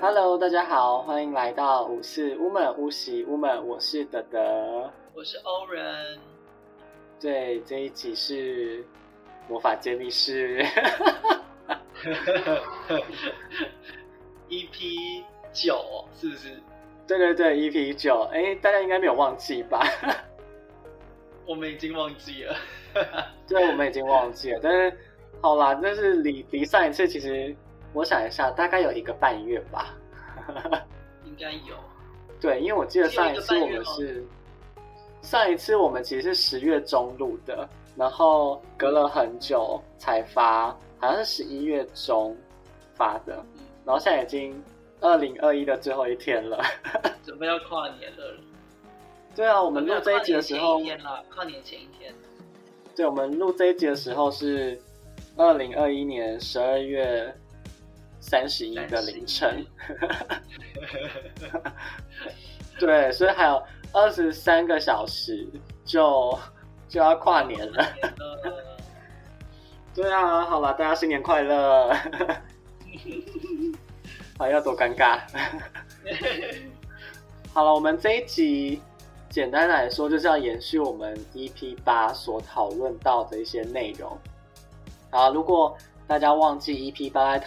Hello，大家好，欢迎来到五四屋门屋喜屋门，我是德德，我是欧人。对，这一集是魔法揭秘室，EP 九是不是？对对对，EP 九，哎，大家应该没有忘记吧？我们已经忘记了，对，我们已经忘记了，但是好啦，但是离离上一次其实。我想一下，大概有一个半月吧，应该有。对，因为我记得上一次我们是上一次我们其实是十月中录的，然后隔了很久才发，好像是十一月中发的，然后现在已经二零二一的最后一天了，准备要跨年了。对啊，我们录这一集的时候，跨年前一天。对，我们录这一集的时候是二零二一年十二月。三十一个凌晨，对，所以还有二十三个小时就就要跨年了。对啊，好了，大家新年快乐！还要多尴尬。好了，我们这一集简单来说就是要延续我们 EP 八所讨论到的一些内容。好，如果大家忘记 EP 八。在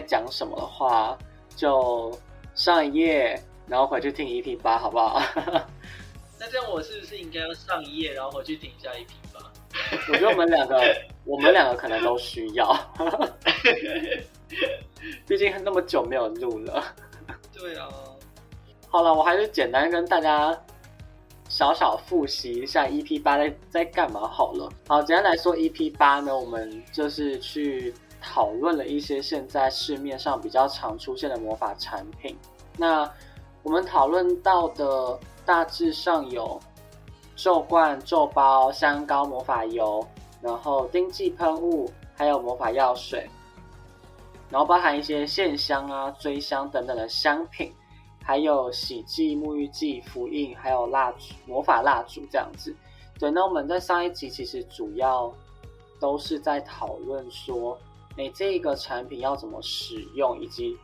讲什么的话，就上一页，然后回去听 EP 八，好不好？那这样我是不是应该要上一页，然后回去听一下 EP 八？我觉得我们两个，我们两个可能都需要，毕竟那么久没有录了。对啊。好了，我还是简单跟大家小小复习一下 EP 八在在干嘛好了。好，简单来说，EP 八呢，我们就是去。讨论了一些现在市面上比较常出现的魔法产品。那我们讨论到的大致上有咒罐、咒包、香膏、魔法油，然后丁剂喷雾，还有魔法药水，然后包含一些线香啊、追香等等的香品，还有洗剂、沐浴剂、符印，还有蜡烛、魔法蜡烛这样子。对，那我们在上一集其实主要都是在讨论说。你这个产品要怎么使用，以及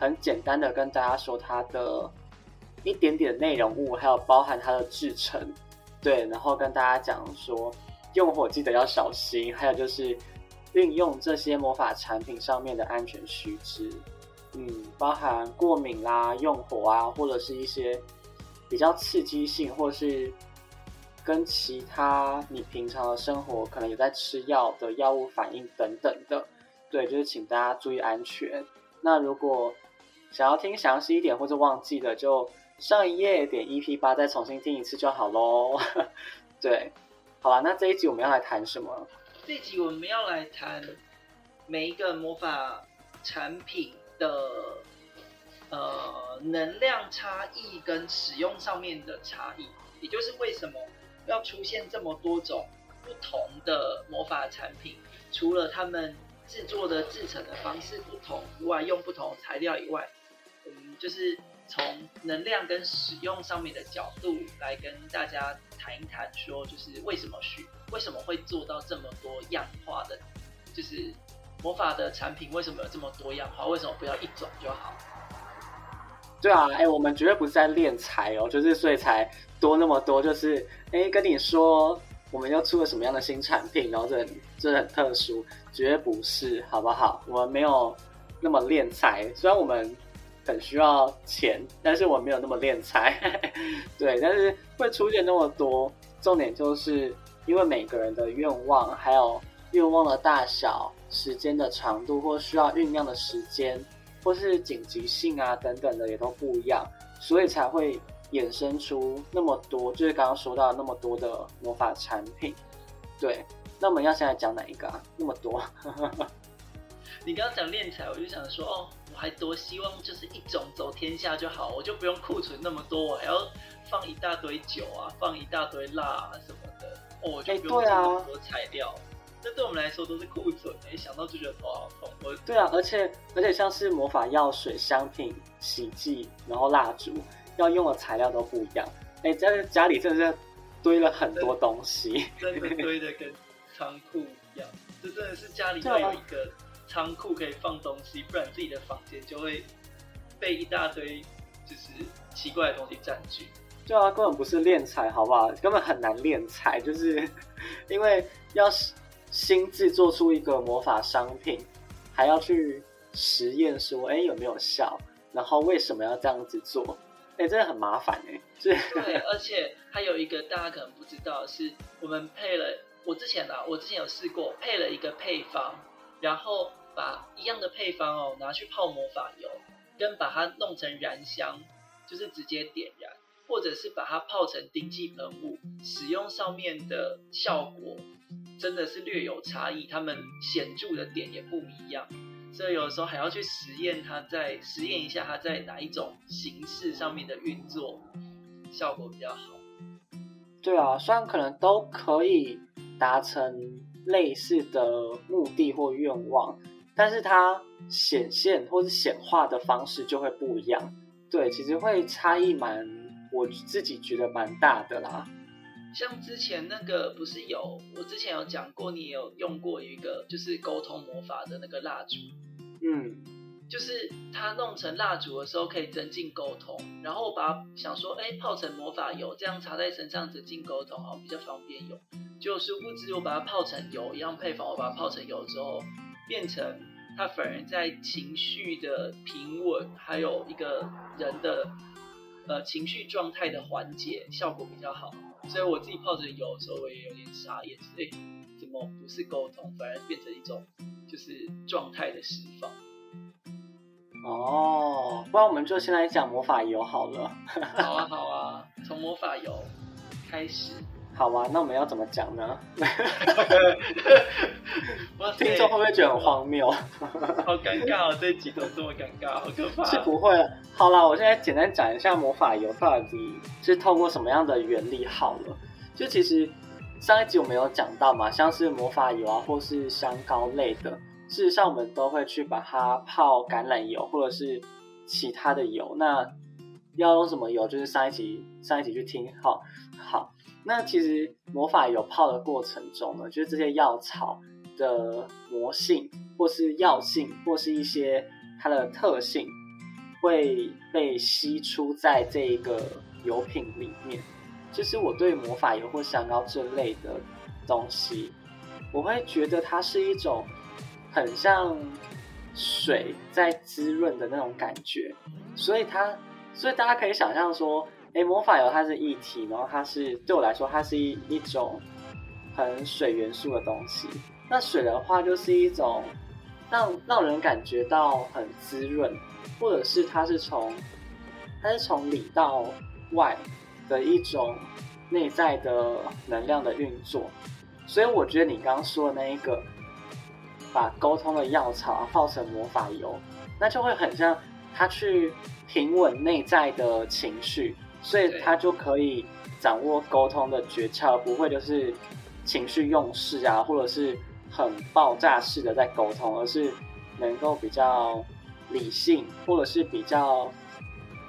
很简单的跟大家说它的一点点内容物，还有包含它的制成，对，然后跟大家讲说用火记得要小心，还有就是运用这些魔法产品上面的安全须知，嗯，包含过敏啦、用火啊，或者是一些比较刺激性，或是跟其他你平常的生活可能有在吃药的药物反应等等的。对，就是请大家注意安全。那如果想要听详细一点或者忘记的，就上一页点 EP 八再重新听一次就好喽。对，好了，那这一集我们要来谈什么？这一集我们要来谈每一个魔法产品的呃能量差异跟使用上面的差异，也就是为什么要出现这么多种不同的魔法产品，除了他们。制作的制成的方式不同以外，用不同材料以外，嗯，就是从能量跟使用上面的角度来跟大家谈一谈，说就是为什么需为什么会做到这么多样化的，就是魔法的产品为什么有这么多样化？为什么不要一种就好？对啊，哎，我们绝对不是在练财哦，就是所以才多那么多，就是哎跟你说。我们又出了什么样的新产品？然后这这很特殊，绝不是，好不好？我们没有那么练财，虽然我们很需要钱，但是我没有那么练财。对，但是会出现那么多，重点就是因为每个人的愿望，还有愿望的大小、时间的长度，或需要酝酿的时间，或是紧急性啊等等的也都不一样，所以才会。衍生出那么多，就是刚刚说到那么多的魔法产品，对。那我们要先来讲哪一个啊？那么多。你刚刚讲炼材，我就想说，哦，我还多希望就是一种走天下就好，我就不用库存那么多，我还要放一大堆酒啊，放一大堆蜡啊什么的，哦，我就不用这么多材料。这对我们来说都是库存，没想到就觉得头好痛。我对啊，而且而且像是魔法药水、香品、洗剂，然后蜡烛。要用的材料都不一样，哎，家家里真的是堆了很多东西，真的堆的跟仓库一样。这真的是家里要有一个仓库可以放东西，不然自己的房间就会被一大堆就是奇怪的东西占据。对啊，根本不是练财，好不好？根本很难练财，就是因为要新制作出一个魔法商品，还要去实验说，哎，有没有效？然后为什么要这样子做？哎，真的很麻烦哎。对，而且还有一个大家可能不知道，是我们配了，我之前啊，我之前有试过配了一个配方，然后把一样的配方哦拿去泡魔法油，跟把它弄成燃香，就是直接点燃。或者是把它泡成定剂喷雾，使用上面的效果真的是略有差异，它们显著的点也不一样，所以有时候还要去实验它，在实验一下它在哪一种形式上面的运作效果比较好。对啊，虽然可能都可以达成类似的目的或愿望，但是它显现或是显化的方式就会不一样。对，其实会差异蛮。我自己觉得蛮大的啦，像之前那个不是有，我之前有讲过，你有用过一个就是沟通魔法的那个蜡烛，嗯，就是它弄成蜡烛的时候可以增进沟通，然后我把想说，哎，泡成魔法油，这样擦在身上增进沟通，好比较方便用。就殊不知我把它泡成油一样配方，我把它泡成油之后，变成它反而在情绪的平稳，还有一个人的。呃，情绪状态的缓解效果比较好，所以我自己泡着油的时候，我也有点傻眼，哎，怎么不是沟通，反而变成一种就是状态的释放？哦，不然我们就先来讲魔法油好了。好啊，好啊，从魔法油开始。好啊，那我们要怎么讲呢？听众会不会觉得很荒谬？好尴尬哦，这一集都这么尴尬，好可怕。是不会。好啦，我现在简单讲一下魔法油到底是透过什么样的原理好了。就其实上一集我们有讲到嘛，像是魔法油啊，或是香膏类的，事实上我们都会去把它泡橄榄油或者是其他的油。那要用什么油？就是上一集上一集去听。好，好。那其实魔法油泡的过程中呢，就是这些药草的魔性，或是药性，或是一些它的特性，会被吸出在这一个油品里面。其实我对魔法油或香膏这类的东西，我会觉得它是一种很像水在滋润的那种感觉，所以它，所以大家可以想象说。哎，魔法油它是液体，然后它是对我来说，它是一一种很水元素的东西。那水的话，就是一种让让人感觉到很滋润，或者是它是从它是从里到外的一种内在的能量的运作。所以我觉得你刚刚说的那一个，把沟通的药草泡成魔法油，那就会很像它去平稳内在的情绪。所以他就可以掌握沟通的诀窍，不会就是情绪用事啊，或者是很爆炸式的在沟通，而是能够比较理性，或者是比较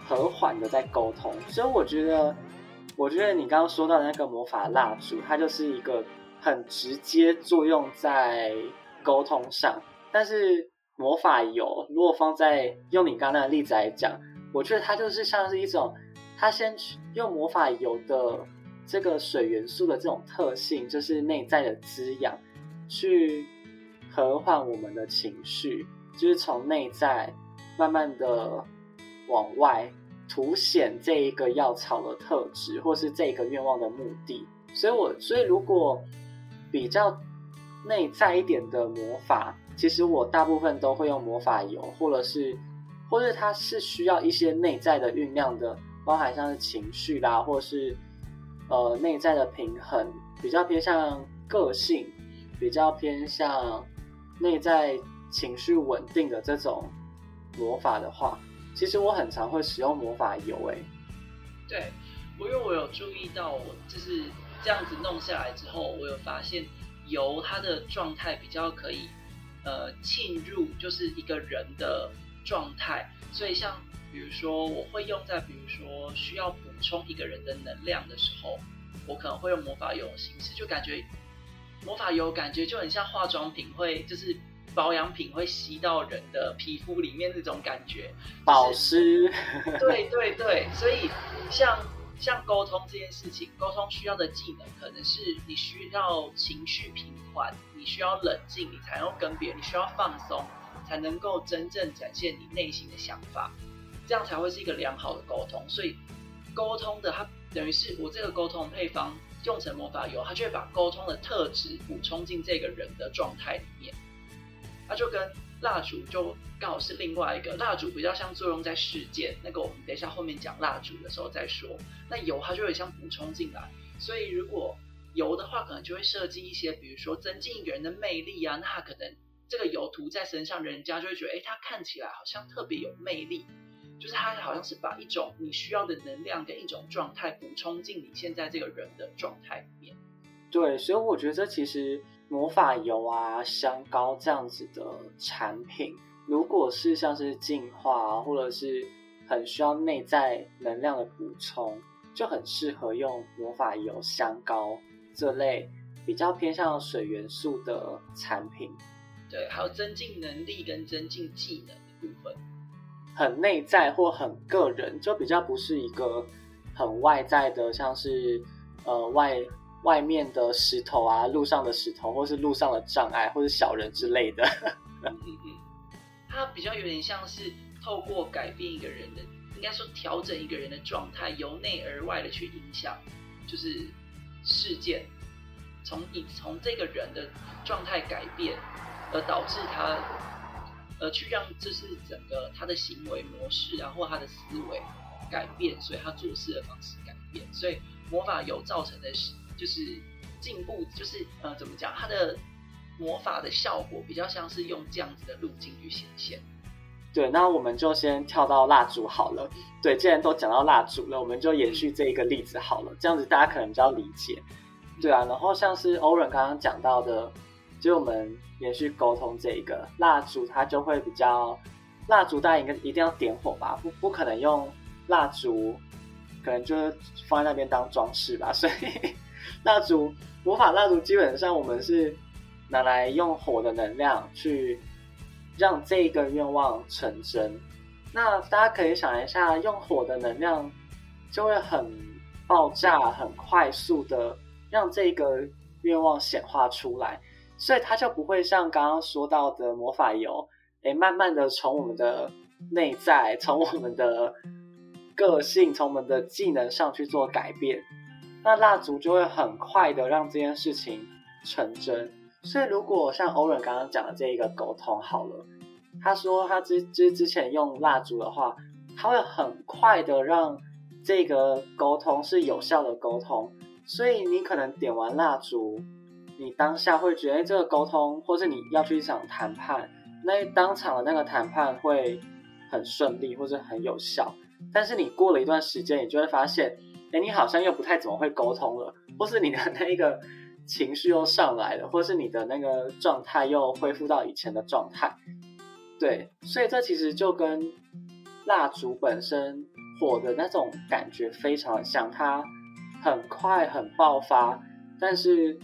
和缓的在沟通。所以我觉得，我觉得你刚刚说到的那个魔法蜡烛，它就是一个很直接作用在沟通上。但是魔法油如果放在用你刚刚那个例子来讲，我觉得它就是像是一种。他先用魔法油的这个水元素的这种特性，就是内在的滋养，去和缓我们的情绪，就是从内在慢慢的往外凸显这一个药草的特质，或是这个愿望的目的。所以，我所以如果比较内在一点的魔法，其实我大部分都会用魔法油，或者是，或者它是需要一些内在的酝酿的。包含像是情绪啦，或是呃内在的平衡，比较偏向个性，比较偏向内在情绪稳定的这种魔法的话，其实我很常会使用魔法油。哎，对，我因为我有注意到，我就是这样子弄下来之后，我有发现油它的状态比较可以呃浸入，就是一个人的状态，所以像。比如说，我会用在比如说需要补充一个人的能量的时候，我可能会用魔法油的形式，就感觉魔法油感觉就很像化妆品，会就是保养品会吸到人的皮肤里面那种感觉，保湿。对对对，所以像像沟通这件事情，沟通需要的技能可能是你需要情绪平缓，你需要冷静，你才能跟别人，你需要放松，才能够真正展现你内心的想法，这样才会是一个良好的沟通。所以沟通的它等于是我这个沟通配方。用成魔法油，它就会把沟通的特质补充进这个人的状态里面。它就跟蜡烛就刚好是另外一个蜡烛，比较像作用在事件。那个我们等一下后面讲蜡烛的时候再说。那油它就会像补充进来。所以如果油的话，可能就会设计一些，比如说增进一个人的魅力啊。那可能这个油涂在身上，人家就会觉得，哎，他看起来好像特别有魅力。就是它好像是把一种你需要的能量跟一种状态补充进你现在这个人的状态里面。对，所以我觉得这其实魔法油啊、香膏这样子的产品，如果是像是净化或者是很需要内在能量的补充，就很适合用魔法油、香膏这类比较偏向水元素的产品。对，还有增进能力跟增进技能的部分。很内在或很个人，就比较不是一个很外在的，像是呃外外面的石头啊，路上的石头，或是路上的障碍，或是小人之类的。嗯嗯，它比较有点像是透过改变一个人的，应该说调整一个人的状态，由内而外的去影响，就是事件，从你从这个人的状态改变，而导致他。而去让就是整个他的行为模式，然后他的思维改变，所以他做事的方式改变，所以魔法油造成的是就是进步，就是呃怎么讲，它的魔法的效果比较像是用这样子的路径去显现。对，那我们就先跳到蜡烛好了。对，既然都讲到蜡烛了，我们就延续这一个例子好了，这样子大家可能比较理解。对啊，然后像是欧仁刚刚讲到的。就我们连续沟通这一个蜡烛，它就会比较蜡烛，大家应该一定要点火吧？不不可能用蜡烛，可能就是放在那边当装饰吧。所以 蜡烛魔法蜡烛基本上我们是拿来用火的能量去让这个愿望成真。那大家可以想一下，用火的能量就会很爆炸、很快速的让这个愿望显化出来。所以它就不会像刚刚说到的魔法油，哎，慢慢的从我们的内在，从我们的个性，从我们的技能上去做改变。那蜡烛就会很快的让这件事情成真。所以如果像欧仁刚刚讲的这一个沟通好了，他说他之之之前用蜡烛的话，他会很快的让这个沟通是有效的沟通。所以你可能点完蜡烛。你当下会觉得这个沟通，或是你要去一场谈判，那当场的那个谈判会很顺利，或者很有效。但是你过了一段时间，你就会发现，哎，你好像又不太怎么会沟通了，或是你的那个情绪又上来了，或是你的那个状态又恢复到以前的状态。对，所以这其实就跟蜡烛本身火的那种感觉非常像，它很快很爆发，但是。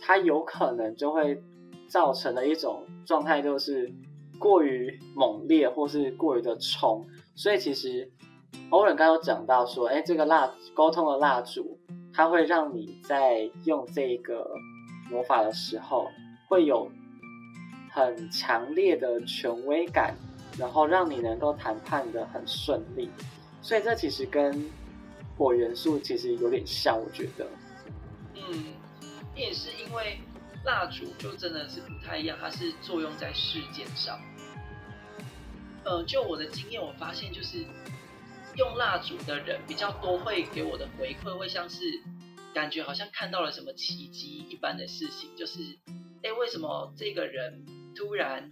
它有可能就会造成的一种状态，就是过于猛烈，或是过于的冲。所以其实欧仁刚刚讲到说，哎，这个蜡沟通的蜡烛，它会让你在用这个魔法的时候，会有很强烈的权威感，然后让你能够谈判的很顺利。所以这其实跟火元素其实有点像，我觉得，嗯。也是因为蜡烛就真的是不太一样，它是作用在事件上。呃，就我的经验，我发现就是用蜡烛的人比较多，会给我的回馈会像是感觉好像看到了什么奇迹一般的事情，就是哎，为什么这个人突然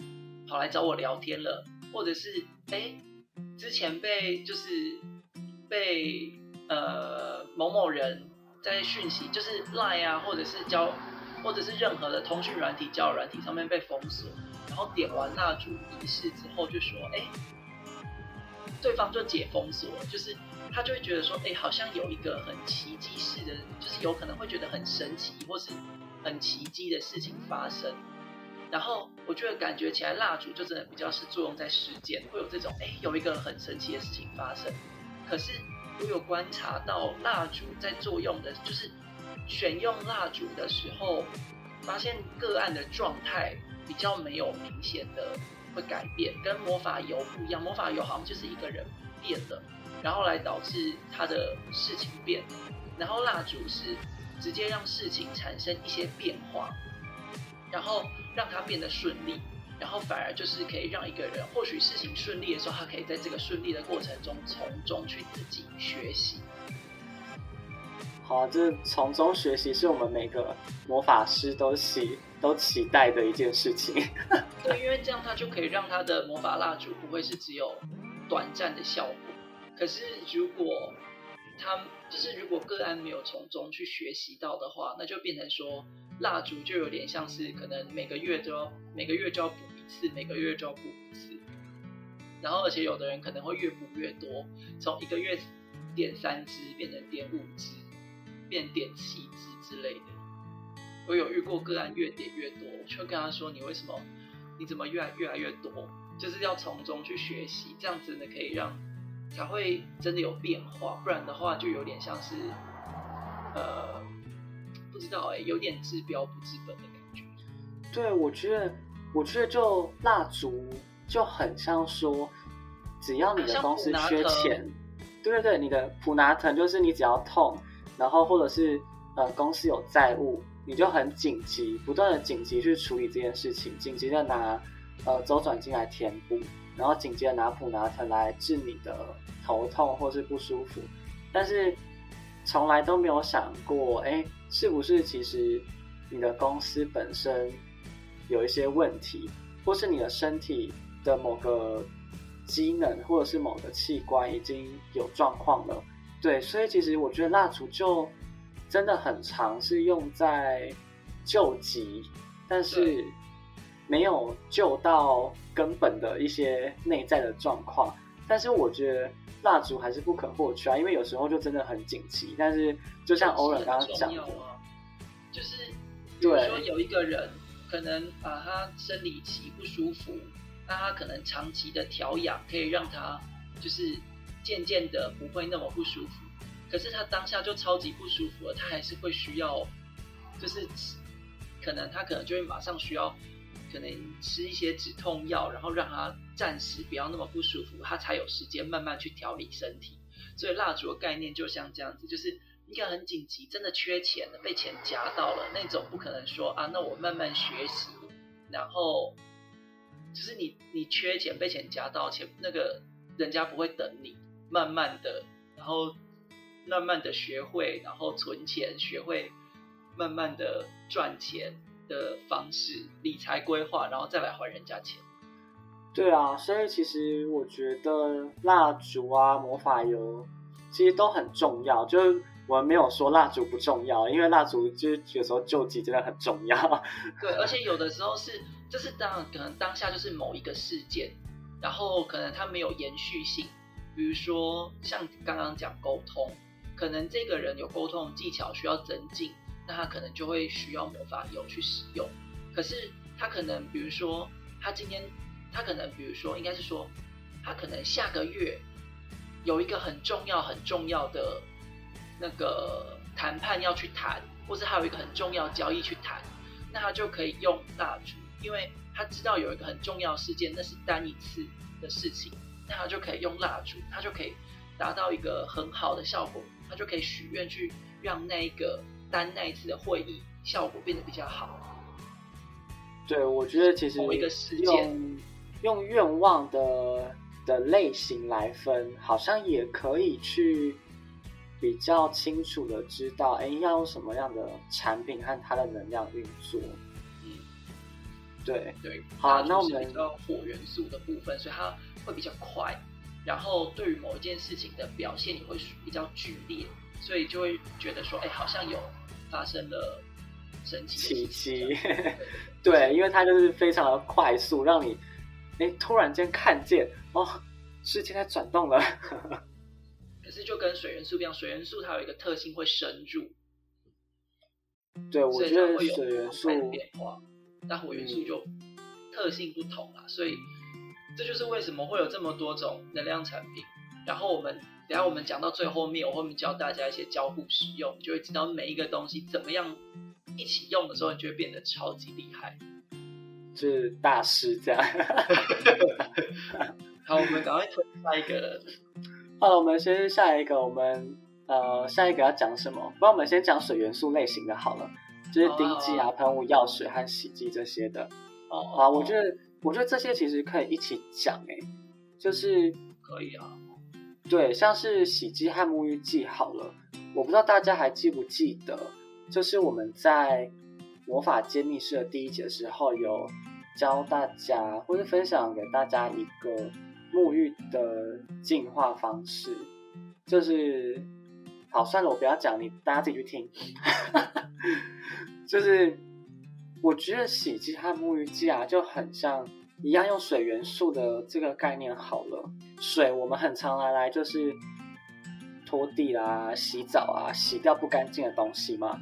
跑来找我聊天了，或者是哎，之前被就是被呃某某人。在讯息就是 Line 啊，或者是交，或者是任何的通讯软体、交友软体上面被封锁，然后点完蜡烛仪式之后，就说，哎，对方就解封锁，就是他就会觉得说，哎，好像有一个很奇迹式的，就是有可能会觉得很神奇或是很奇迹的事情发生，然后我觉得感觉起来蜡烛就真的比较是作用在时间，会有这种哎有一个很神奇的事情发生。可是我有观察到蜡烛在作用的，就是选用蜡烛的时候，发现个案的状态比较没有明显的会改变，跟魔法油不一样。魔法油好像就是一个人变了，然后来导致他的事情变，然后蜡烛是直接让事情产生一些变化，然后让它变得顺利。然后反而就是可以让一个人，或许事情顺利的时候，他可以在这个顺利的过程中从中去自己学习。好，这从中学习是我们每个魔法师都期都期待的一件事情。对，因为这样他就可以让他的魔法蜡烛不会是只有短暂的效果。可是如果他就是如果个案没有从中去学习到的话，那就变成说。蜡烛就有点像是可能每个月都要每个月就要补一次，每个月就要补一次。然后而且有的人可能会越补越多，从一个月点三支变成点五支，变点七支之类的。我有遇过个案越点越多，我就跟他说：“你为什么？你怎么越来越来越多？就是要从中去学习，这样子呢可以让才会真的有变化，不然的话就有点像是呃。”不知道哎，有点治标不治本的感觉。对，我觉得，我觉得就蜡烛就很像说，只要你的公司缺钱，对对对，你的普拿疼就是你只要痛，然后或者是呃公司有债务，你就很紧急，不断的紧急去处理这件事情，紧急的拿呃周转金来填补，然后紧急的拿普拿疼来治你的头痛或是不舒服，但是从来都没有想过，哎。是不是其实你的公司本身有一些问题，或是你的身体的某个机能，或者是某个器官已经有状况了？对，所以其实我觉得蜡烛就真的很常是用在救急，但是没有救到根本的一些内在的状况。但是我觉得。蜡烛还是不可或缺啊，因为有时候就真的很紧急。但是就像欧仁刚刚讲的，就是比如说有一个人可能把他生理期不舒服，那他可能长期的调养可以让他就是渐渐的不会那么不舒服。可是他当下就超级不舒服了，他还是会需要，就是可能他可能就会马上需要。可能吃一些止痛药，然后让他暂时不要那么不舒服，他才有时间慢慢去调理身体。所以蜡烛的概念就像这样子，就是你可能很紧急，真的缺钱了，被钱夹到了那种，不可能说啊，那我慢慢学习，然后就是你你缺钱被钱夹到，钱那个人家不会等你，慢慢的，然后慢慢的学会，然后存钱，学会慢慢的赚钱。的方式理财规划，然后再来还人家钱。对啊，所以其实我觉得蜡烛啊、魔法油其实都很重要。就是我们没有说蜡烛不重要，因为蜡烛就是有时候救急真的很重要。对，而且有的时候是，就是当可能当下就是某一个事件，然后可能它没有延续性。比如说像刚刚讲沟通，可能这个人有沟通技巧需要增进。那他可能就会需要魔法油去使用，可是他可能，比如说他今天，他可能，比如说应该是说，他可能下个月有一个很重要、很重要的那个谈判要去谈，或者还有一个很重要交易去谈，那他就可以用蜡烛，因为他知道有一个很重要事件，那是单一次的事情，那他就可以用蜡烛，他就可以达到一个很好的效果，他就可以许愿去让那个。单那一次的会议效果变得比较好。对，我觉得其实同一个时间用愿望的的类型来分，好像也可以去比较清楚的知道，哎，要用什么样的产品和它的能量运作。嗯，对对。好，那我们火元素的部分，所以它会比较快，然后对于某一件事情的表现也会比较剧烈。所以就会觉得说，哎，好像有发生了神奇奇迹，对，因为它就是非常的快速，让你哎突然间看见哦，世界在转动了。可是就跟水元素一样，水元素它有一个特性会深入。对，我觉得水元素变化，但火元素就特性不同了，所以这就是为什么会有这么多种能量产品。然后我们等下我们讲到最后面，我会教大家一些交互使用，你就会知道每一个东西怎么样一起用的时候，你就会变得超级厉害。就是大师这样。好，我们赶快推下一个。好了，我们先下一个，我们呃下一个要讲什么？不然我们先讲水元素类型的好了，就是滴剂啊、喷雾、药水和洗剂这些的。哦，啊，我觉得我觉得这些其实可以一起讲诶，就是可以啊。对，像是洗剂和沐浴剂好了，我不知道大家还记不记得，就是我们在魔法揭秘室的第一节的时候有教大家或者分享给大家一个。沐浴的净化方式，就是好算了，我不要讲，你大家自己去听。就是我觉得洗剂和沐浴剂啊，就很像一样用水元素的这个概念好了。水我们很常拿来就是拖地啦、洗澡啊，洗掉不干净的东西嘛。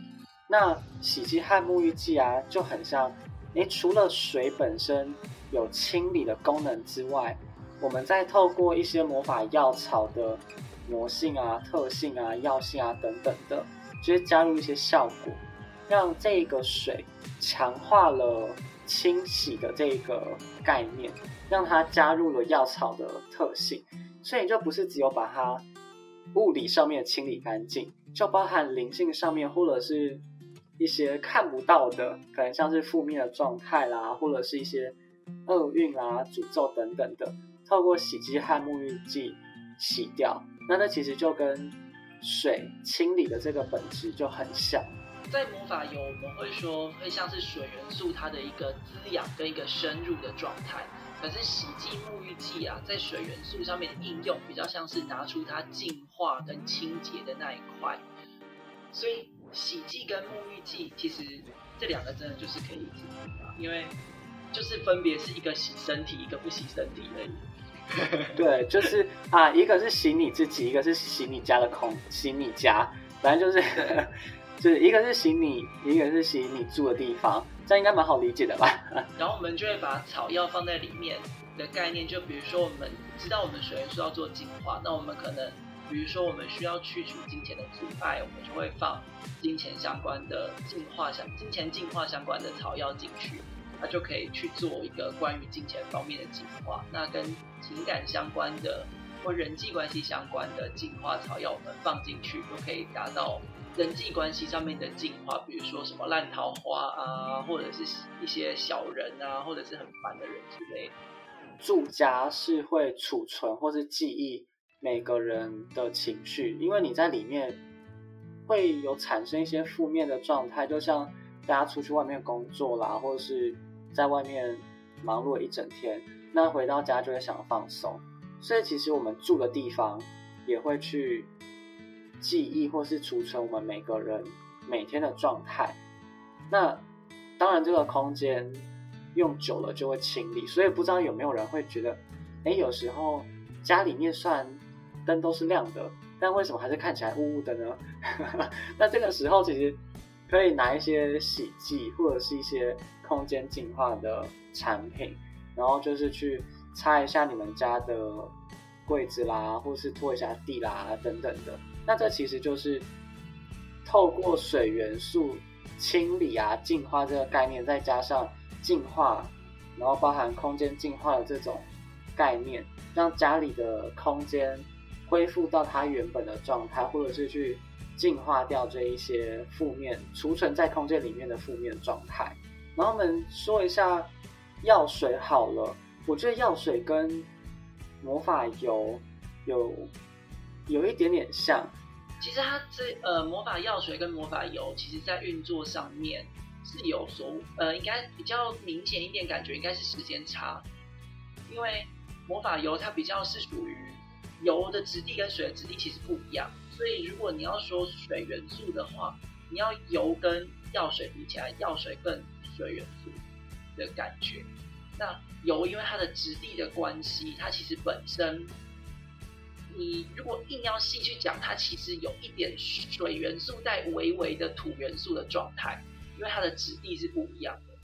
那洗剂和沐浴剂啊，就很像，诶，除了水本身有清理的功能之外。我们再透过一些魔法药草的魔性啊、特性啊、药性啊等等的，就是加入一些效果，让这个水强化了清洗的这个概念，让它加入了药草的特性，所以就不是只有把它物理上面清理干净，就包含灵性上面或者是一些看不到的，可能像是负面的状态啦，或者是一些厄运啊、诅咒等等的。透过洗剂和沐浴剂洗掉，那那其实就跟水清理的这个本质就很像。在魔法油，我们会说会像是水元素它的一个滋养跟一个深入的状态。可是洗剂、沐浴剂啊，在水元素上面的应用比较像是拿出它净化跟清洁的那一块。所以洗剂跟沐浴剂其实这两个真的就是可以一起用，因为就是分别是一个洗身体，一个不洗身体而已。对，就是啊，一个是洗你自己，一个是洗你家的空，洗你家，反正就是，就 是一个是洗你，一个是洗你住的地方，这样应该蛮好理解的吧？然后我们就会把草药放在里面的概念，就比如说我们知道我们水元素要做净化，那我们可能，比如说我们需要去除金钱的阻碍，我们就会放金钱相关的净化相金钱净化相关的草药进去。它就可以去做一个关于金钱方面的净化，那跟情感相关的或人际关系相关的净化草药，我们放进去就可以达到人际关系上面的进化，比如说什么烂桃花啊，或者是一些小人啊，或者是很烦的人之类。住家是会储存或是记忆每个人的情绪，因为你在里面会有产生一些负面的状态，就像。大家出去外面工作啦，或者是在外面忙碌了一整天，那回到家就会想放松，所以其实我们住的地方也会去记忆或是储存我们每个人每天的状态。那当然，这个空间用久了就会清理，所以不知道有没有人会觉得，哎，有时候家里面虽然灯都是亮的，但为什么还是看起来雾雾的呢？那这个时候其实。可以拿一些洗剂或者是一些空间净化的产品，然后就是去擦一下你们家的柜子啦，或是拖一下地啦等等的。那这其实就是透过水元素清理啊、净化这个概念，再加上净化，然后包含空间净化的这种概念，让家里的空间恢复到它原本的状态，或者是去。净化掉这一些负面储存在空间里面的负面状态。然后我们说一下药水好了，我觉得药水跟魔法油有有一点点像。其实它这呃魔法药水跟魔法油，其实在运作上面是有所呃应该比较明显一点，感觉应该是时间差。因为魔法油它比较是属于油的质地跟水的质地其实不一样。所以，如果你要说水元素的话，你要油跟药水比起来，药水更水元素的感觉。那油因为它的质地的关系，它其实本身，你如果硬要细去讲，它其实有一点水元素带微微的土元素的状态，因为它的质地是不一样的。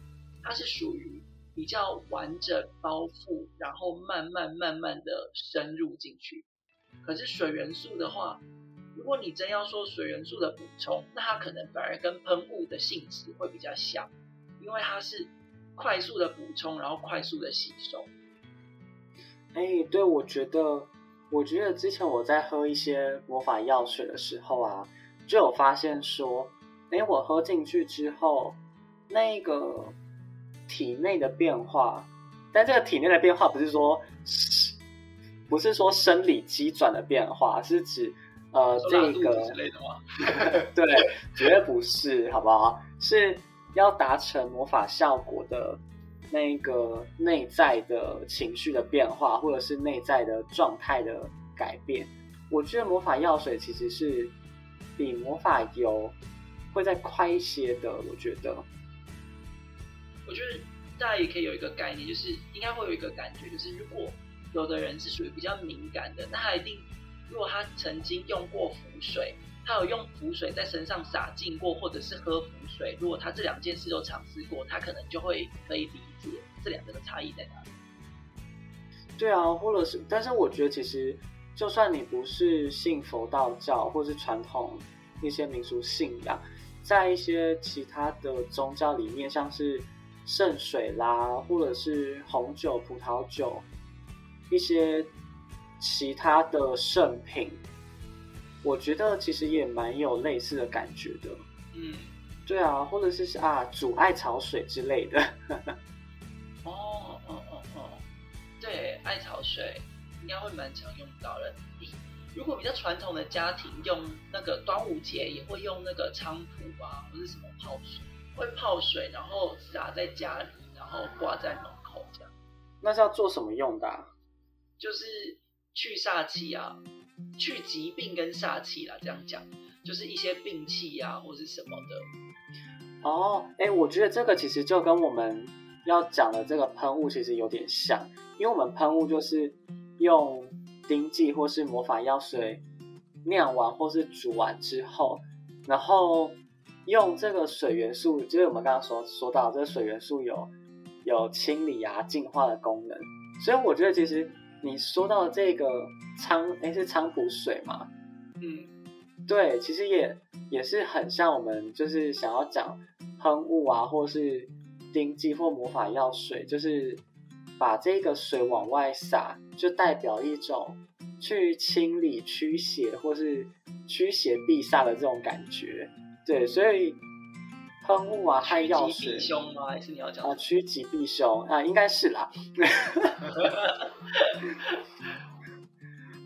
它是属于比较完整包覆，然后慢慢慢慢的深入进去。可是水元素的话，如果你真要说水元素的补充，那它可能反而跟喷雾的性质会比较像，因为它是快速的补充，然后快速的吸收。哎，对，我觉得，我觉得之前我在喝一些魔法药水的时候啊，就有发现说，哎，我喝进去之后，那个体内的变化，但这个体内的变化不是说，不是说生理机转的变化，是指呃这个之类的吗？对，绝对不是，好不好？是要达成魔法效果的。那个内在的情绪的变化，或者是内在的状态的改变，我觉得魔法药水其实是比魔法油会再快一些的。我觉得，我觉得大家也可以有一个概念，就是应该会有一个感觉，就是如果有的人是属于比较敏感的，那他一定，如果他曾经用过浮水。他有用浮水在身上洒净过，或者是喝浮水。如果他这两件事都尝试过，他可能就会可以理解这两个的差异在哪里。对啊，或者是，但是我觉得其实，就算你不是信佛道教，或是传统一些民俗信仰，在一些其他的宗教里面，像是圣水啦，或者是红酒、葡萄酒，一些其他的圣品。我觉得其实也蛮有类似的感觉的，嗯，对啊，或者是啊，煮艾草水之类的。哦哦哦哦，对，艾草水应该会蛮常用到的。如果比较传统的家庭用那个端午节也会用那个菖蒲啊，或是什么泡水，会泡水，然后洒在家里，然后挂在门口这样。那是要做什么用的？就是去煞气啊。去疾病跟煞气啦，这样讲就是一些病气呀，或是什么的。哦，哎，我觉得这个其实就跟我们要讲的这个喷雾其实有点像，因为我们喷雾就是用丁剂或是魔法药水酿完或是煮完之后，然后用这个水元素，就是我们刚刚说说到这个水元素有有清理啊、净化的功能，所以我觉得其实。你说到这个菖，哎，是菖蒲水吗？嗯，对，其实也也是很像我们就是想要讲喷雾啊，或是丁剂或魔法药水，就是把这个水往外洒，就代表一种去清理驱邪或是驱邪避煞的这种感觉。对，所以。喷雾啊，还药水吗？还是你要讲啊？趋吉避凶啊，应该是啦。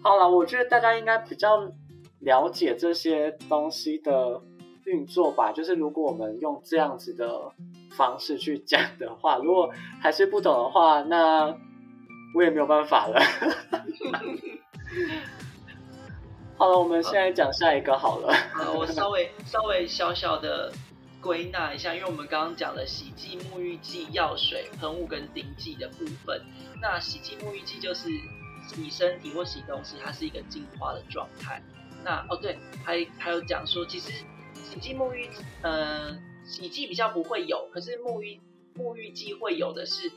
好了，我觉得大家应该比较了解这些东西的运作吧。就是如果我们用这样子的方式去讲的话，如果还是不懂的话，那我也没有办法了。好了，我们现在讲下一个好了。呃，我稍微稍微小小的。归纳一下，因为我们刚刚讲了洗剂、沐浴剂、药水、喷雾跟丁剂的部分。那洗剂、沐浴剂就是洗身体或洗东西，它是一个净化的状态。那哦对，还还有讲说，其实洗剂、沐浴，呃，洗剂比较不会有，可是沐浴沐浴剂会有的是，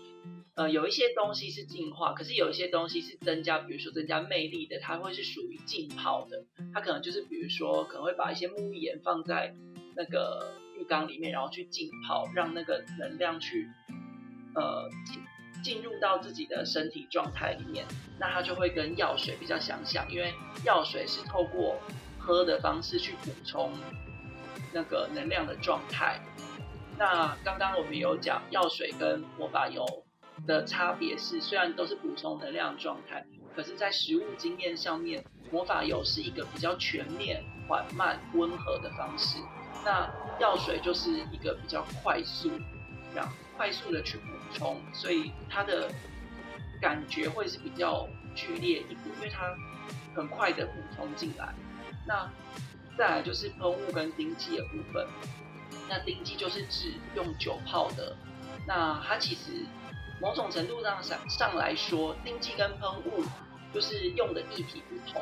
呃，有一些东西是净化，可是有一些东西是增加，比如说增加魅力的，它会是属于浸泡的。它可能就是比如说，可能会把一些沐浴盐放在那个。浴缸里面，然后去浸泡，让那个能量去，呃，进入到自己的身体状态里面，那它就会跟药水比较相像，因为药水是透过喝的方式去补充那个能量的状态。那刚刚我们有讲药水跟魔法油的差别是，虽然都是补充能量状态，可是，在食物经验上面，魔法油是一个比较全面、缓慢、温和的方式。那药水就是一个比较快速，这样快速的去补充，所以它的感觉会是比较剧烈一点，因为它很快的补充进来。那再来就是喷雾跟丁剂的部分，那丁剂就是指用酒泡的，那它其实某种程度上上来说，丁剂跟喷雾就是用的液体不同。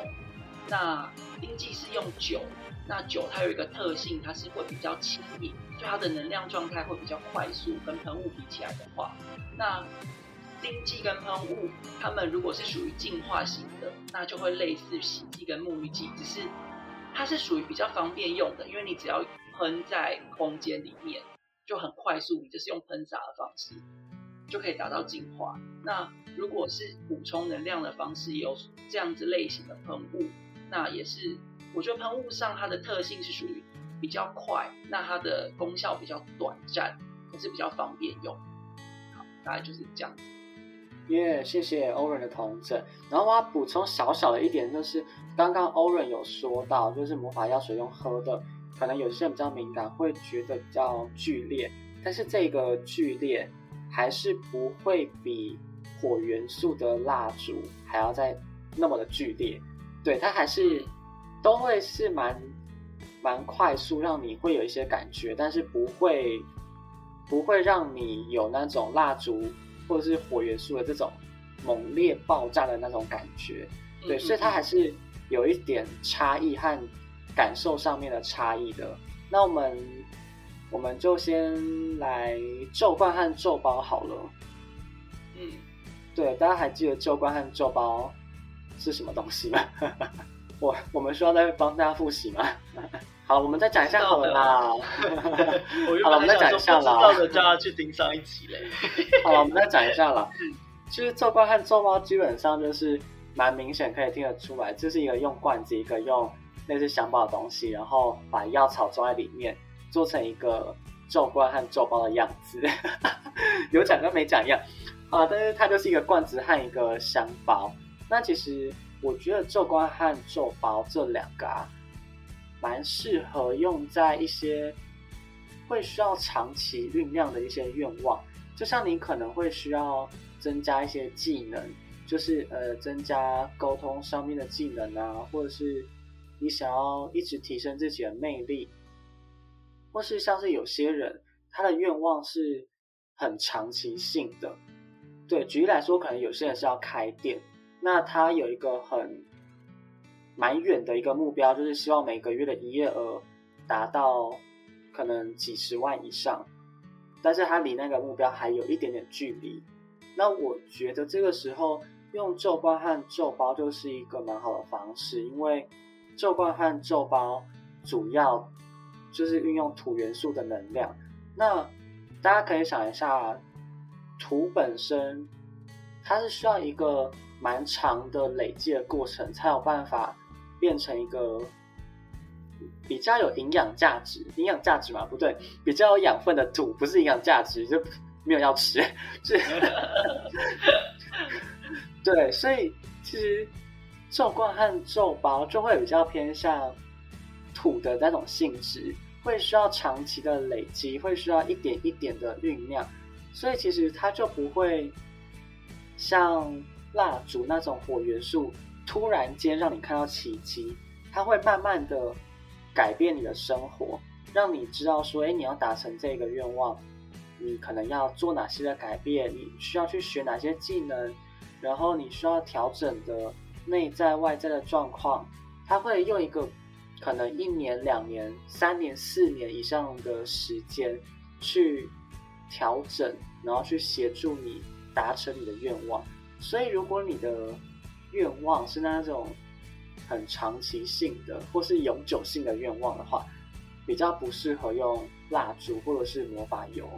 那丁剂是用酒，那酒它有一个特性，它是会比较轻盈，就它的能量状态会比较快速，跟喷雾比起来的话，那丁剂跟喷雾，它们如果是属于净化型的，那就会类似洗剂跟沐浴剂，只是它是属于比较方便用的，因为你只要喷在空间里面，就很快速，你就是用喷洒的方式就可以达到净化。那如果是补充能量的方式，有这样子类型的喷雾。那也是，我觉得喷雾上它的特性是属于比较快，那它的功效比较短暂，可是比较方便用。好，大概就是这样子。耶，谢谢欧仁的同整。然后我要补充小小的一点，就是刚刚欧仁有说到，就是魔法药水用喝的，可能有些人比较敏感，会觉得比较剧烈，但是这个剧烈还是不会比火元素的蜡烛还要再那么的剧烈。对，它还是都会是蛮蛮快速，让你会有一些感觉，但是不会不会让你有那种蜡烛或者是火元素的这种猛烈爆炸的那种感觉。对，所以它还是有一点差异和感受上面的差异的。那我们我们就先来咒罐和咒包好了。嗯，对，大家还记得咒罐和咒包？是什么东西吗？我我们需要再帮大家复习吗？好，我们再讲一下好了啦。好了，我们再讲一下啦。知道的就要去盯上一集嘞。好了，我们再讲一下啦。其实做罐和做包基本上就是蛮明显可以听得出来，这是一个用罐子，一个用类似香包的东西，然后把药草装在里面，做成一个咒罐和咒包的样子。有讲跟没讲一样啊，但是它就是一个罐子和一个香包。那其实我觉得咒冠和咒包这两个啊，蛮适合用在一些会需要长期酝酿的一些愿望，就像你可能会需要增加一些技能，就是呃增加沟通上面的技能啊，或者是你想要一直提升自己的魅力，或是像是有些人他的愿望是很长期性的，对，举例来说，可能有些人是要开店。那他有一个很蛮远的一个目标，就是希望每个月的营业额达到可能几十万以上，但是他离那个目标还有一点点距离。那我觉得这个时候用咒冠和咒包就是一个蛮好的方式，因为咒冠和咒包主要就是运用土元素的能量。那大家可以想一下，土本身它是需要一个。蛮长的累积的过程，才有办法变成一个比较有营养价值、营养价值嘛？不对，比较有养分的土，不是营养价值，就没有要吃。是，对，所以其实咒冠和咒包就会比较偏向土的那种性质，会需要长期的累积，会需要一点一点的酝酿，所以其实它就不会像。蜡烛那种火元素突然间让你看到奇迹，它会慢慢的改变你的生活，让你知道说，哎，你要达成这个愿望，你可能要做哪些的改变，你需要去学哪些技能，然后你需要调整的内在外在的状况，它会用一个可能一年、两年、三年、四年以上的时间去调整，然后去协助你达成你的愿望。所以，如果你的愿望是那种很长期性的或是永久性的愿望的话，比较不适合用蜡烛或者是魔法油。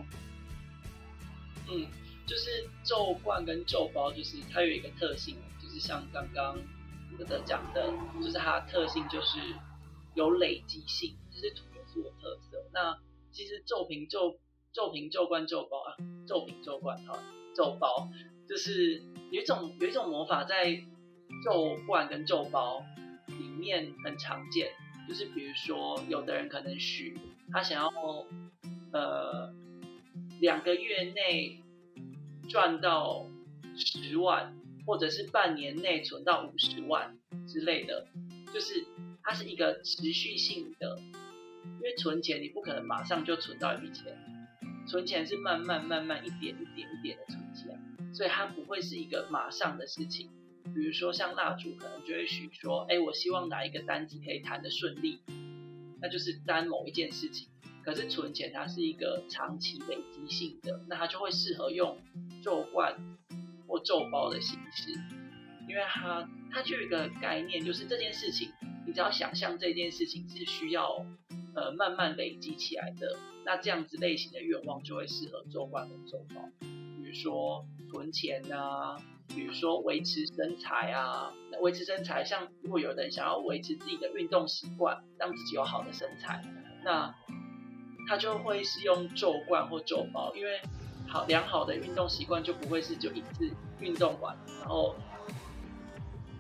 嗯，就是咒罐跟咒包，就是它有一个特性，就是像刚刚德德讲的，就是它的特性就是有累积性，就是土元素的特色。那其实咒瓶咒咒瓶咒冠咒包啊，咒瓶咒罐哈咒包。就是有一种有一种魔法在咒罐跟咒包里面很常见，就是比如说有的人可能许他想要呃两个月内赚到十万，或者是半年内存到五十万之类的，就是它是一个持续性的，因为存钱你不可能马上就存到一笔钱，存钱是慢慢慢慢一点一点一点的存。所以它不会是一个马上的事情。比如说像蜡烛，可能就会许说，哎，我希望哪一个单子可以谈得顺利，那就是单某一件事情。可是存钱它是一个长期累积性的，那它就会适合用咒罐或咒包的形式，因为它它就有一个概念，就是这件事情，你只要想象这件事情是需要呃慢慢累积起来的，那这样子类型的愿望就会适合咒罐跟咒包，比如说存钱啊。比如说维持身材啊，维持身材，像如果有人想要维持自己的运动习惯，让自己有好的身材，那他就会是用咒罐或咒包，因为好良好的运动习惯就不会是就一次运动完，然后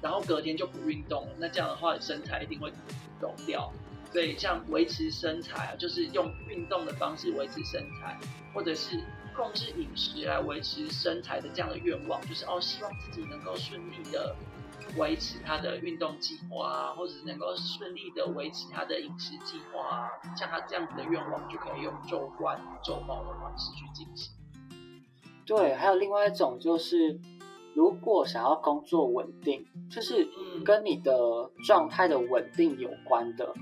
然后隔天就不运动了，那这样的话身材一定会走掉。所以像维持身材啊，就是用运动的方式维持身材，或者是。控制饮食来维持身材的这样的愿望，就是哦，希望自己能够顺利的维持他的运动计划啊，或者能够顺利的维持他的饮食计划啊，像他这样子的愿望，就可以用周观周报的方式去进行。对，还有另外一种就是，如果想要工作稳定，就是跟你的状态的稳定有关的，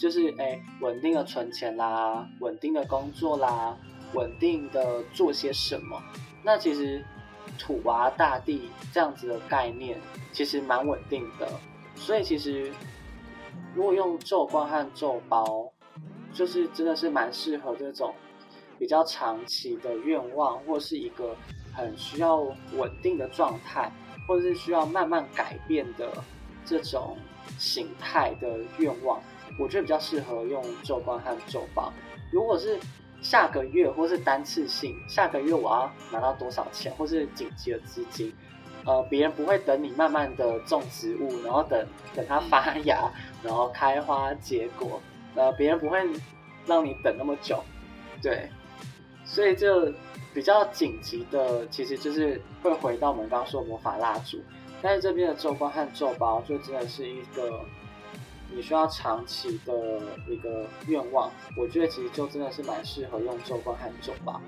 就是哎，稳定的存钱啦，稳定的工作啦。稳定的做些什么？那其实土啊大地这样子的概念其实蛮稳定的，所以其实如果用咒光和咒包，就是真的是蛮适合这种比较长期的愿望，或是一个很需要稳定的状态，或者是需要慢慢改变的这种形态的愿望，我觉得比较适合用咒光和咒包。如果是下个月或是单次性，下个月我要拿到多少钱，或是紧急的资金，呃，别人不会等你慢慢的种植物，然后等等它发芽，然后开花结果，呃，别人不会让你等那么久，对，所以就比较紧急的，其实就是会回到我们刚刚说魔法蜡烛，但是这边的咒光和咒包就真的是一个。你需要长期的一个愿望，我觉得其实就真的是蛮适合用咒冠和咒吧。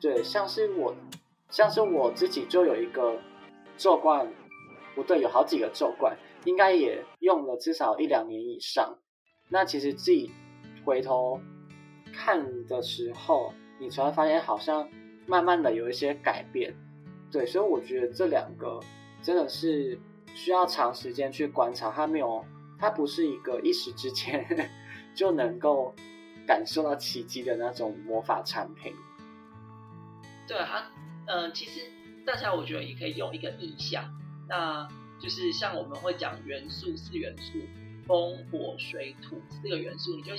对，像是我，像是我自己就有一个咒冠，不对，有好几个咒冠，应该也用了至少一两年以上。那其实自己回头看的时候，你才会发现好像慢慢的有一些改变。对，所以我觉得这两个真的是需要长时间去观察，它没有。它不是一个一时之间 就能够感受到奇迹的那种魔法产品。对啊，嗯，其实大家我觉得也可以用一个意象，那就是像我们会讲元素四元素，风、火、水、土四个元素，你就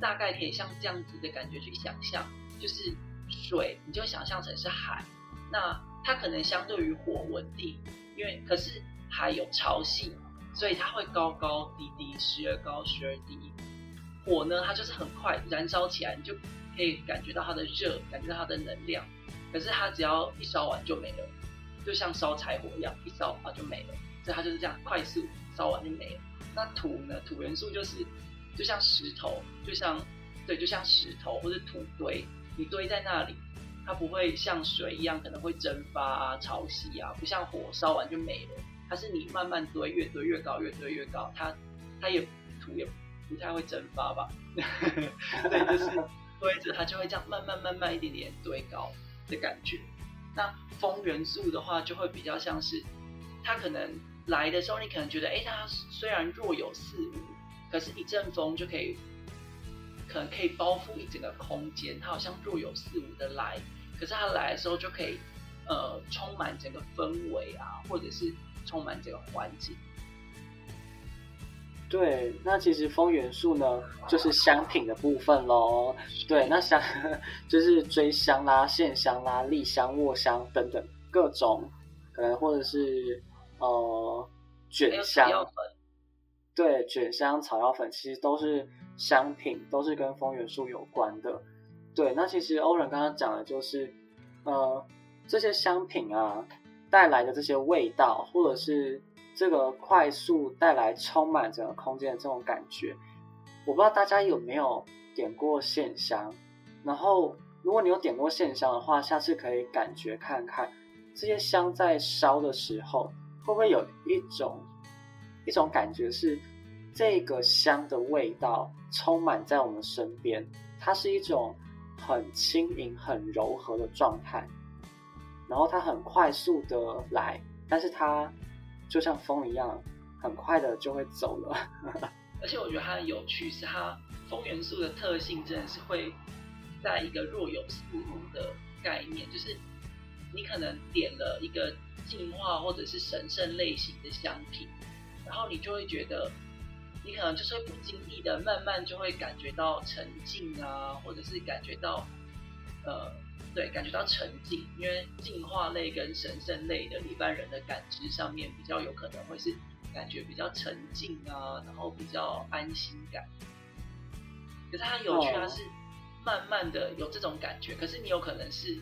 大概可以像这样子的感觉去想象，就是水，你就想象成是海，那它可能相对于火稳定，因为可是海有潮汐。所以它会高高低低，时而高，时而低。火呢，它就是很快燃烧起来，你就可以感觉到它的热，感觉到它的能量。可是它只要一烧完就没了，就像烧柴火一样，一烧啊就没了。所以它就是这样快速烧完就没了。那土呢？土元素就是就像石头，就像对，就像石头或者土堆，你堆在那里，它不会像水一样可能会蒸发啊、潮汐啊，不像火烧完就没了。它是你慢慢堆，越堆越高，越堆越高，它它也土也不太会蒸发吧？对，就是 堆着它就会这样慢慢慢慢一点点堆高的感觉。那风元素的话，就会比较像是它可能来的时候，你可能觉得，哎，它虽然若有似无，可是一阵风就可以，可能可以包覆一整个空间，它好像若有似无的来，可是它来的时候就可以，呃，充满整个氛围啊，或者是。充满这个环境。对，那其实风元素呢，就是香品的部分喽。对，那香 就是追香啦、线香啦、立香、卧香等等各种，可能或者是呃卷香。对，卷香、草药粉其实都是香品，都是跟风元素有关的。对，那其实欧仁刚刚讲的就是呃这些香品啊。带来的这些味道，或者是这个快速带来充满整个空间的这种感觉，我不知道大家有没有点过线香。然后，如果你有点过线香的话，下次可以感觉看看这些香在烧的时候，会不会有一种一种感觉是，这个香的味道充满在我们身边，它是一种很轻盈、很柔和的状态，然后它很快速的来，但是它就像风一样，很快的就会走了。而且我觉得它很有趣，是它风元素的特性真的是会在一个若有似无的概念，就是你可能点了一个净化或者是神圣类型的香品，然后你就会觉得，你可能就是会不经意的慢慢就会感觉到沉静啊，或者是感觉到呃，对，感觉到沉静，因为进化类跟神圣类的一般人的感知上面比较有可能会是。感觉比较沉静啊，然后比较安心感。可是它有趣，它是慢慢的有这种感觉。可是你有可能是，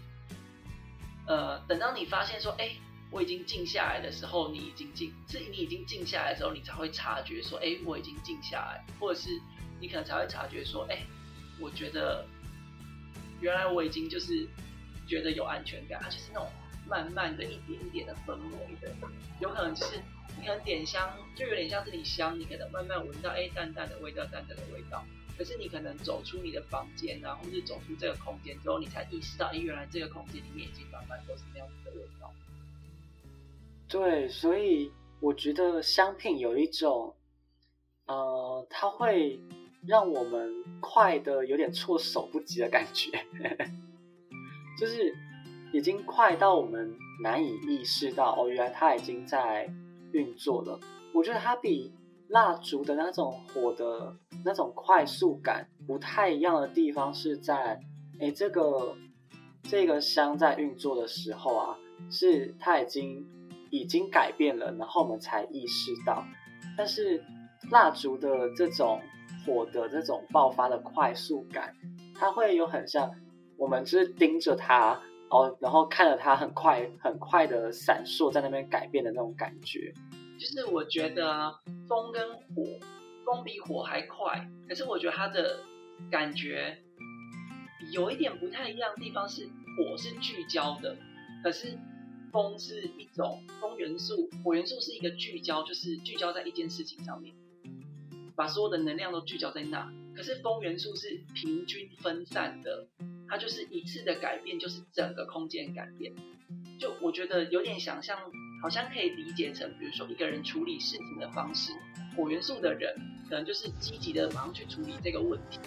呃，等到你发现说，哎，我已经静下来的时候，你已经静，是你已经静下来的时候，你才会察觉说，哎，我已经静下来，或者是你可能才会察觉说，哎，我觉得原来我已经就是觉得有安全感。它就是那种慢慢的一点一点的氛围的，有可能就是。你可能点香，就有点像是你香，你可能慢慢闻到哎淡淡的味道，淡淡的味道。可是你可能走出你的房间啊，或是走出这个空间之后，你才意识到，哎，原来这个空间里面已经慢慢都是那样子的味道。对，所以我觉得香品有一种，呃，它会让我们快的有点措手不及的感觉，就是已经快到我们难以意识到，哦，原来它已经在。运作了，我觉得它比蜡烛的那种火的那种快速感不太一样的地方是在，哎，这个这个香在运作的时候啊，是它已经已经改变了，然后我们才意识到。但是蜡烛的这种火的这种爆发的快速感，它会有很像我们就是盯着它。哦，然后看着它很快很快的闪烁在那边改变的那种感觉，就是我觉得风跟火，风比火还快，可是我觉得它的感觉有一点不太一样的地方是，火是聚焦的，可是风是一种风元素，火元素是一个聚焦，就是聚焦在一件事情上面，把所有的能量都聚焦在那，可是风元素是平均分散的。它就是一次的改变，就是整个空间改变。就我觉得有点想象，好像可以理解成，比如说一个人处理事情的方式，火元素的人可能就是积极的马上去处理这个问题，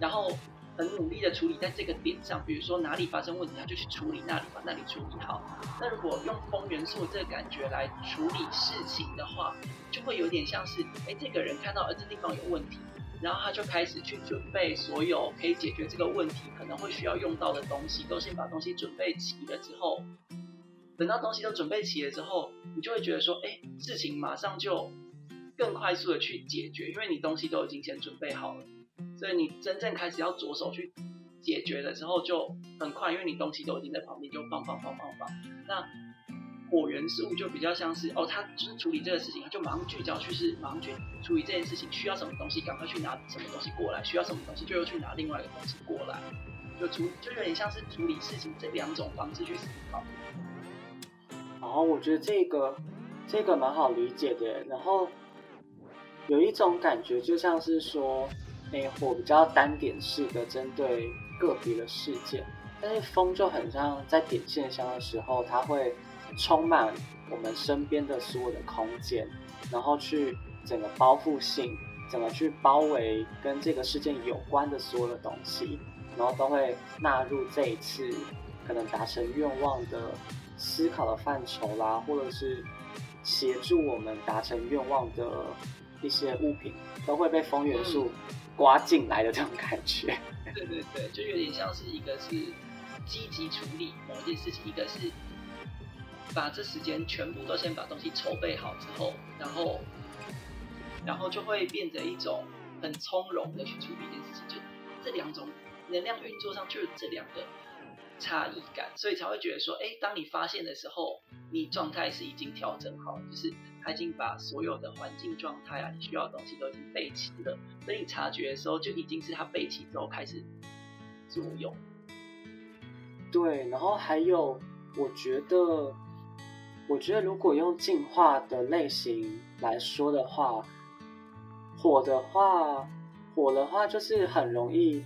然后很努力的处理在这个点上，比如说哪里发生问题，他就去处理那里，把那里处理好。那如果用风元素这个感觉来处理事情的话，就会有点像是，哎，这个人看到，呃，这地方有问题。然后他就开始去准备所有可以解决这个问题可能会需要用到的东西，都先把东西准备齐了之后，等到东西都准备齐了之后，你就会觉得说，哎，事情马上就更快速的去解决，因为你东西都已经先准备好了，所以你真正开始要着手去解决的时候就很快，因为你东西都已经在旁边就放放放放放，那。火元素就比较像是哦，他就是处理这个事情，他就马上聚焦去是马上去处理这件事情，需要什么东西赶快去拿什么东西过来，需要什么东西就又去拿另外一个东西过来，就处就有点像是处理事情这两种方式去思考。哦，我觉得这个这个蛮好理解的，然后有一种感觉就像是说，哎，火比较单点式的针对个别的事件，但是风就很像在点线香的时候，它会。充满我们身边的所有的空间，然后去整个包覆性，整个去包围跟这个事件有关的所有的东西，然后都会纳入这一次可能达成愿望的思考的范畴啦，或者是协助我们达成愿望的一些物品，都会被风元素刮进来的这种感觉。对对对，就有点像是一个是积极处理某件事情，一个是。把这时间全部都先把东西筹备好之后，然后，然后就会变成一种很从容的去处理一件事情。就这两种能量运作上，就是这两个差异感，所以才会觉得说，哎，当你发现的时候，你状态是已经调整好，就是他已经把所有的环境状态啊，你需要的东西都已经备齐了，所以你察觉的时候，就已经是他备齐之后开始作用。对，然后还有，我觉得。我觉得如果用进化的类型来说的话，火的话，火的话就是很容易，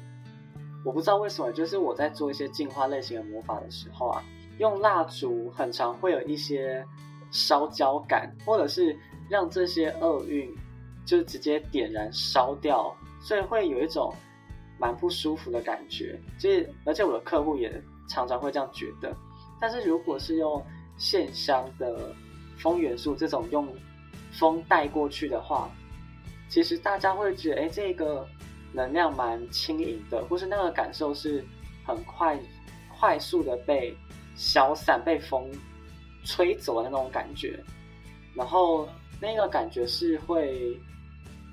我不知道为什么，就是我在做一些进化类型的魔法的时候啊，用蜡烛很常会有一些烧焦感，或者是让这些厄运就直接点燃烧掉，所以会有一种蛮不舒服的感觉。就是而且我的客户也常常会这样觉得。但是如果是用线香的风元素这种用风带过去的话，其实大家会觉得，哎，这个能量蛮轻盈的，或是那个感受是很快、快速的被消散、被风吹走的那种感觉。然后那个感觉是会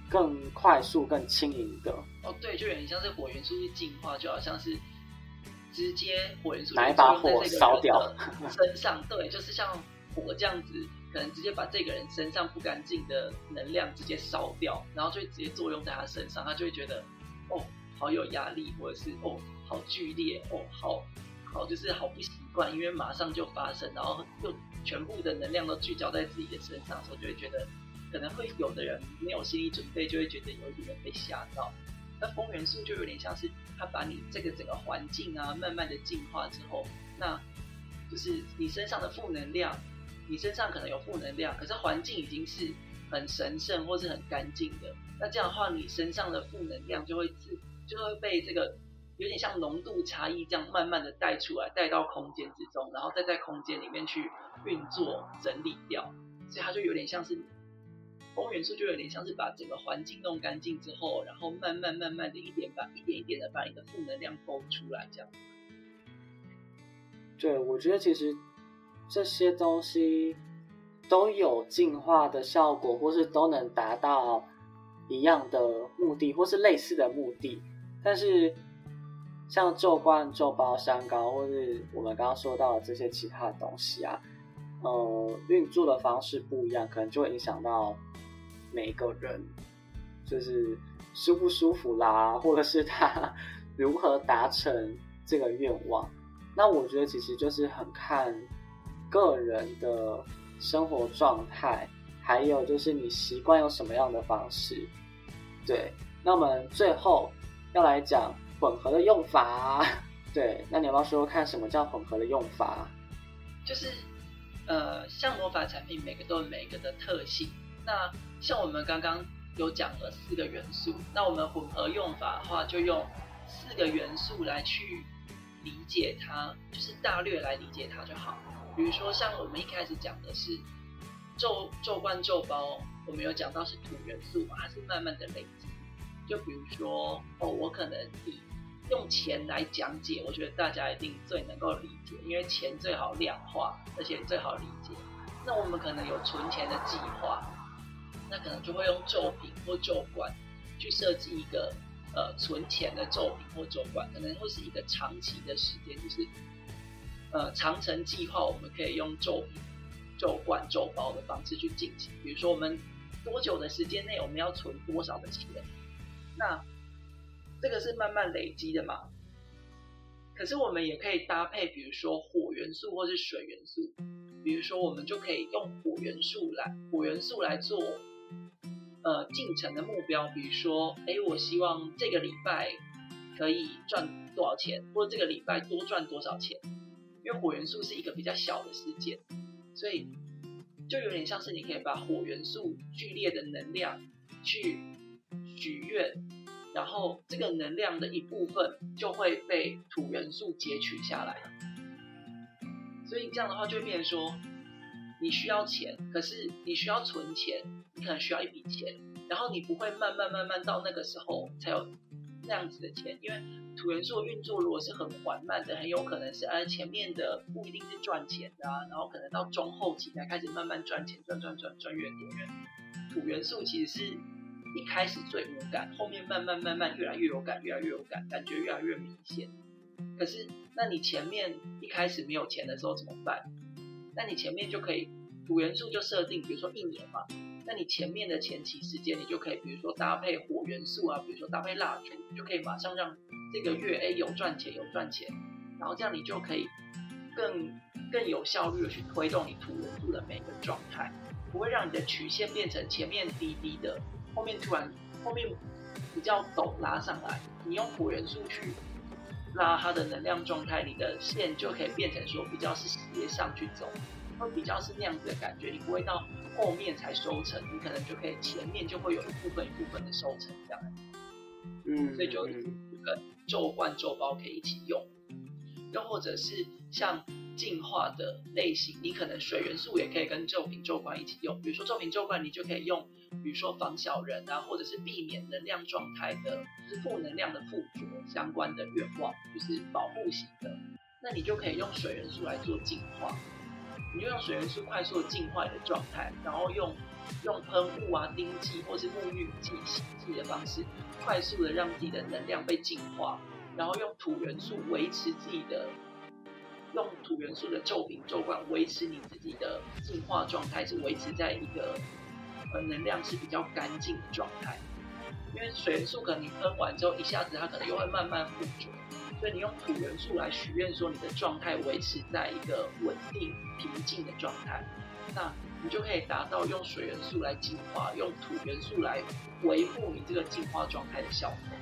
更快速、更轻盈的。哦，对，就有点像是火元素是进化，就好像是。直接火元素拿一把火烧掉身上，对，就是像火这样子，可能直接把这个人身上不干净的能量直接烧掉，然后就直接作用在他身上，他就会觉得哦，好有压力，或者是哦，好剧烈，哦，好好就是好不习惯，因为马上就发生，然后又全部的能量都聚焦在自己的身上，所以就会觉得可能会有的人没有心理准备，就会觉得有一点被吓到。那风元素就有点像是它把你这个整个环境啊，慢慢的净化之后，那就是你身上的负能量，你身上可能有负能量，可是环境已经是很神圣或是很干净的。那这样的话，你身上的负能量就会自就会被这个有点像浓度差异这样慢慢的带出来，带到空间之中，然后再在空间里面去运作整理掉，所以它就有点像是。风元素就有点像是把整个环境弄干净之后，然后慢慢慢慢的一点把一点一点的把你的负能量勾出来，这样。对，我觉得其实这些东西都有净化的效果，或是都能达到一样的目的，或是类似的目的。但是像咒冠、咒包、山膏，或是我们刚刚说到的这些其他的东西啊，呃，运作的方式不一样，可能就会影响到。每个人就是舒不舒服啦，或者是他 如何达成这个愿望，那我觉得其实就是很看个人的生活状态，还有就是你习惯用什么样的方式。对，那我们最后要来讲混合的用法。对，那你要不要说看什么叫混合的用法？就是呃，像魔法产品，每个都有每个的特性。那像我们刚刚有讲了四个元素，那我们混合用法的话，就用四个元素来去理解它，就是大略来理解它就好。比如说像我们一开始讲的是咒咒冠咒包，我们有讲到是土元素嘛，它是慢慢的累积。就比如说哦，我可能以用钱来讲解，我觉得大家一定最能够理解，因为钱最好量化，而且最好理解。那我们可能有存钱的计划。那可能就会用咒品或咒罐去设计一个呃存钱的咒品或咒罐，可能会是一个长期的时间，就是呃长程计划，我们可以用咒品、咒罐、咒包的方式去进行。比如说，我们多久的时间内我们要存多少的钱？那这个是慢慢累积的嘛？可是我们也可以搭配，比如说火元素或是水元素，比如说我们就可以用火元素来火元素来做。呃，进程的目标，比如说，哎，我希望这个礼拜可以赚多少钱，或者这个礼拜多赚多少钱。因为火元素是一个比较小的事件，所以就有点像是你可以把火元素剧烈的能量去许愿，然后这个能量的一部分就会被土元素截取下来。所以这样的话，就会变成说。你需要钱，可是你需要存钱，你可能需要一笔钱，然后你不会慢慢慢慢到那个时候才有那样子的钱，因为土元素运作如果是很缓慢的，很有可能是呃前面的不一定是赚钱的，然后可能到中后期才开始慢慢赚钱，赚赚赚赚越多越。土元素其实是一开始最无感，后面慢慢慢慢越来越有感，越来越有感，感觉越来越明显。可是那你前面一开始没有钱的时候怎么办？那你前面就可以土元素就设定，比如说一年嘛，那你前面的前期时间，你就可以比如说搭配火元素啊，比如说搭配蜡烛，就可以马上让这个月哎有赚钱有赚钱，然后这样你就可以更更有效率的去推动你土元素的每个状态，不会让你的曲线变成前面低低的，后面突然后面比较陡拉上来。你用土元素去拉它的能量状态，你的线就可以变成说比较是斜上去走，会比较是那样子的感觉。你不会到后面才收成，你可能就可以前面就会有一部分一部分的收成这样。嗯，所以就跟咒罐咒包可以一起用，又或者是像净化的类型，你可能水元素也可以跟咒瓶咒罐一起用。比如说咒瓶咒罐，你就可以用，比如说防小人啊，或者是避免能量状态的，就是负能量的附着相关的愿望，就是保护型的，那你就可以用水元素来做净化。你就用水元素快速的净化的状态，然后用用喷雾啊、丁剂或是沐浴剂、洗剂的方式，快速的让自己的能量被净化，然后用土元素维持自己的，用土元素的咒瓶咒罐维持你自己的净化状态，是维持在一个呃能量是比较干净的状态。因为水元素可能你喷完之后，一下子它可能又会慢慢附着。所以你用土元素来许愿，说你的状态维持在一个稳定平静的状态，那你就可以达到用水元素来净化，用土元素来维护你这个净化状态的效果。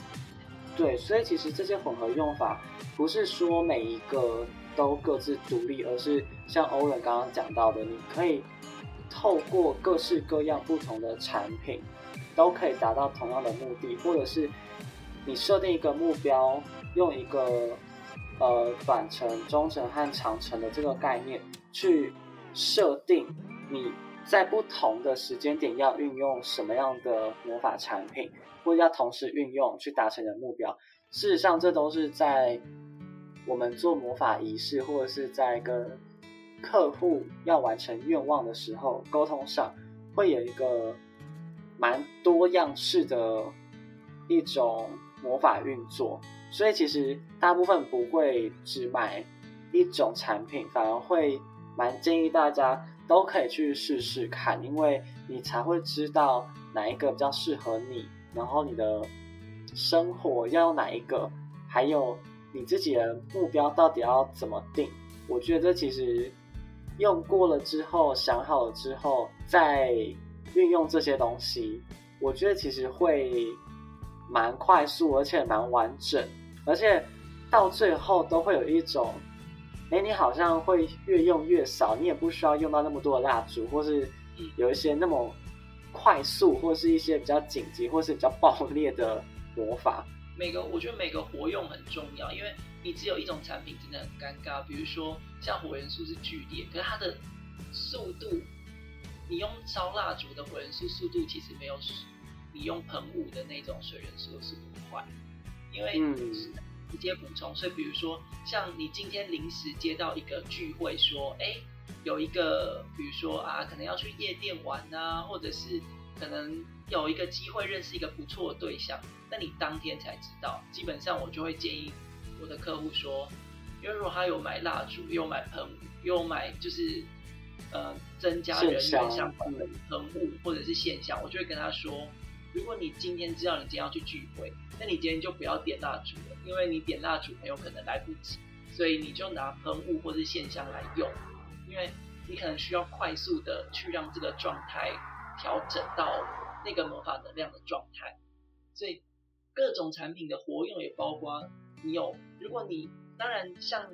对，所以其实这些混合用法不是说每一个都各自独立，而是像欧伦刚刚讲到的，你可以透过各式各样不同的产品，都可以达到同样的目的，或者是你设定一个目标。用一个呃短程、中程和长程的这个概念去设定你在不同的时间点要运用什么样的魔法产品，或者要同时运用去达成你的目标。事实上，这都是在我们做魔法仪式，或者是在跟客户要完成愿望的时候，沟通上会有一个蛮多样式的一种魔法运作。所以其实大部分不会只买一种产品，反而会蛮建议大家都可以去试试看，因为你才会知道哪一个比较适合你，然后你的生活要用哪一个，还有你自己的目标到底要怎么定。我觉得其实用过了之后，想好了之后，再运用这些东西，我觉得其实会蛮快速，而且蛮完整。而且到最后都会有一种，哎，你好像会越用越少，你也不需要用到那么多的蜡烛，或是有一些那么快速，或是一些比较紧急，或是比较爆裂的魔法。每个我觉得每个活用很重要，因为你只有一种产品真的很尴尬。比如说像火元素是剧烈，可是它的速度，你用烧蜡烛的火元素速度其实没有你用喷雾的那种水元素的速度快。因为直接补充，所以比如说，像你今天临时接到一个聚会，说，哎，有一个，比如说啊，可能要去夜店玩啊，或者是可能有一个机会认识一个不错的对象，那你当天才知道，基本上我就会建议我的客户说，因为如果他有买蜡烛，又买喷雾，又买就是呃增加人员相关的喷雾或者是现象，我就会跟他说。如果你今天知道你今天要去聚会，那你今天就不要点蜡烛了，因为你点蜡烛很有可能来不及，所以你就拿喷雾或是线香来用，因为你可能需要快速的去让这个状态调整到那个魔法能量的状态，所以各种产品的活用也包括你有，如果你当然像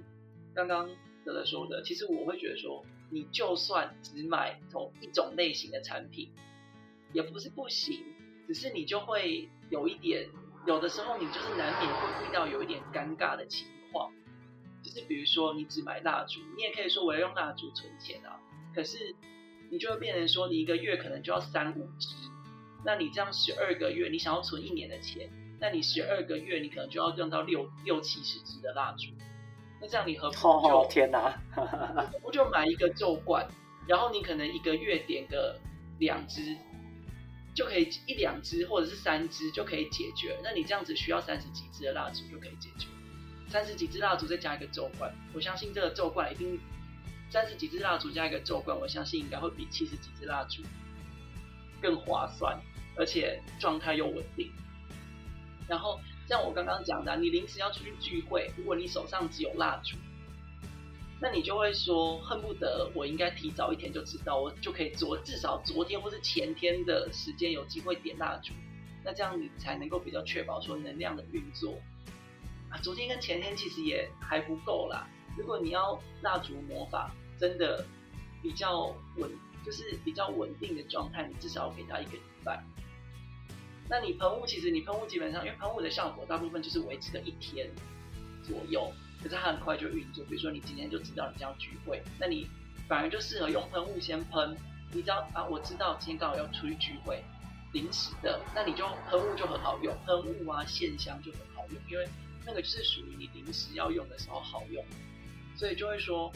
刚刚德德说的，其实我会觉得说，你就算只买同一种类型的产品，也不是不行。只是你就会有一点，有的时候你就是难免会遇到有一点尴尬的情况，就是比如说你只买蜡烛，你也可以说我要用蜡烛存钱啊，可是你就会变成说你一个月可能就要三五支，那你这样十二个月你想要存一年的钱，那你十二个月你可能就要用到六六七十支的蜡烛，那这样你何不就天哪，我就买一个旧罐，然后你可能一个月点个两支。就可以一两支或者是三支就可以解决。那你这样子需要三十几支的蜡烛就可以解决。三十几支蜡烛再加一个咒罐，我相信这个咒罐一定三十几支蜡烛加一个咒罐，我相信应该会比七十几支蜡烛更划算，而且状态又稳定。然后像我刚刚讲的，你临时要出去聚会，如果你手上只有蜡烛，那你就会说，恨不得我应该提早一天就知道，我就可以昨至少昨天或是前天的时间有机会点蜡烛，那这样你才能够比较确保说能量的运作。啊，昨天跟前天其实也还不够啦。如果你要蜡烛魔法真的比较稳，就是比较稳定的状态，你至少要给它一个礼拜。那你喷雾其实你喷雾基本上，因为喷雾的效果大部分就是维持了一天左右。可是它很快就运作，比如说你今天就知道你这样聚会，那你反而就适合用喷雾先喷。你知道啊，我知道今天刚好要出去聚会，临时的，那你就喷雾就很好用，喷雾啊线香就很好用，因为那个就是属于你临时要用的时候好用。所以就会说，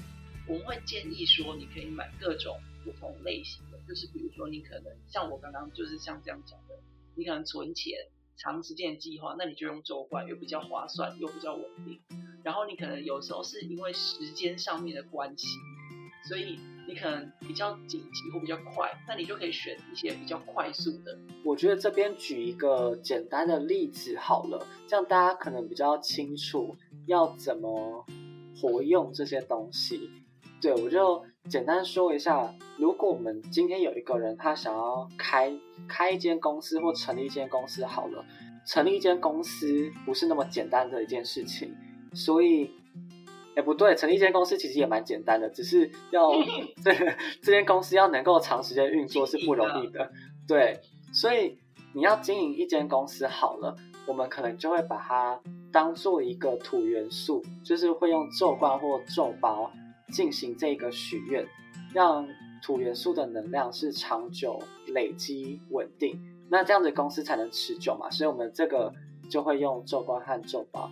我们会建议说，你可以买各种不同类型的，就是比如说你可能像我刚刚就是像这样讲的，你可能存钱长时间计划，那你就用周冠，又比较划算又比较稳定。然后你可能有时候是因为时间上面的关系，所以你可能比较紧急或比较快，那你就可以选一些比较快速的。我觉得这边举一个简单的例子好了，这样大家可能比较清楚要怎么活用这些东西。对我就简单说一下，如果我们今天有一个人他想要开开一间公司或成立一间公司好了，成立一间公司不是那么简单的一件事情。所以，哎，不对，成立一间公司其实也蛮简单的，只是要这 这间公司要能够长时间运作是不容易的。对，所以你要经营一间公司好了，我们可能就会把它当做一个土元素，就是会用咒罐或咒包进行这个许愿，让土元素的能量是长久累积稳定，那这样子公司才能持久嘛。所以我们这个就会用咒罐和咒包。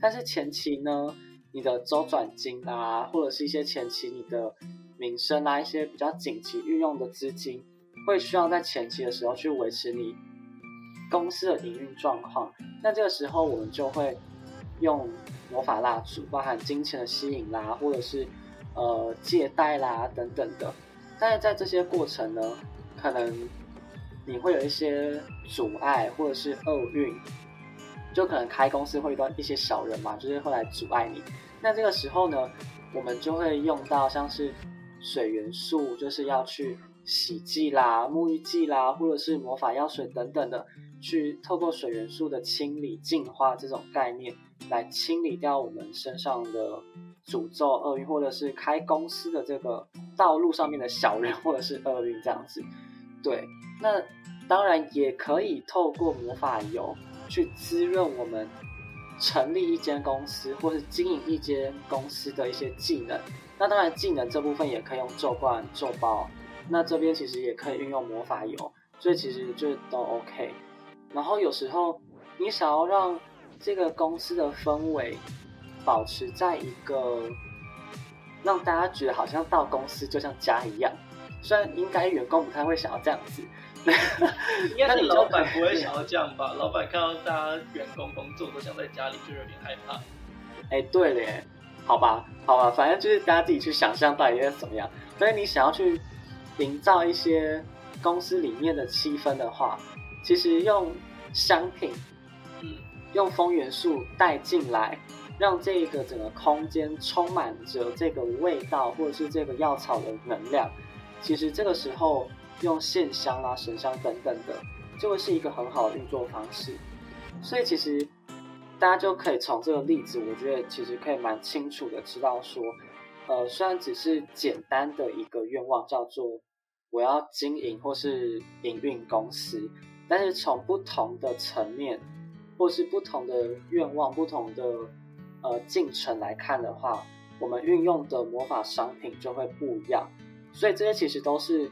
但是前期呢，你的周转金啊，或者是一些前期你的民生啊，一些比较紧急运用的资金，会需要在前期的时候去维持你公司的营运状况。那这个时候我们就会用魔法蜡烛，包含金钱的吸引啦，或者是呃借贷啦等等的。但是在这些过程呢，可能你会有一些阻碍或者是厄运。就可能开公司会遇到一些小人嘛，就是会来阻碍你。那这个时候呢，我们就会用到像是水元素，就是要去洗剂啦、沐浴剂啦，或者是魔法药水等等的，去透过水元素的清理、净化这种概念，来清理掉我们身上的诅咒、厄运，或者是开公司的这个道路上面的小人或者是厄运这样子。对，那当然也可以透过魔法油。去滋润我们成立一间公司或是经营一间公司的一些技能。那当然，技能这部分也可以用咒罐、咒包。那这边其实也可以运用魔法油，所以其实就都 OK。然后有时候你想要让这个公司的氛围保持在一个让大家觉得好像到公司就像家一样，虽然应该员工不太会想要这样子。应该是老板不会想要这样吧？老板看到大家员工工作都想在家里，就有点害怕。哎，对嘞，好吧，好吧，反正就是大家自己去想象到底是怎么样。所以你想要去营造一些公司里面的气氛的话，其实用商品，嗯，用风元素带进来，让这个整个空间充满着这个味道，或者是这个药草的能量。其实这个时候。用线香啊、神香等等的，就会是一个很好的运作方式。所以其实大家就可以从这个例子，我觉得其实可以蛮清楚的知道说，呃，虽然只是简单的一个愿望，叫做我要经营或是营运公司，但是从不同的层面或是不同的愿望、不同的呃进程来看的话，我们运用的魔法商品就会不一样。所以这些其实都是。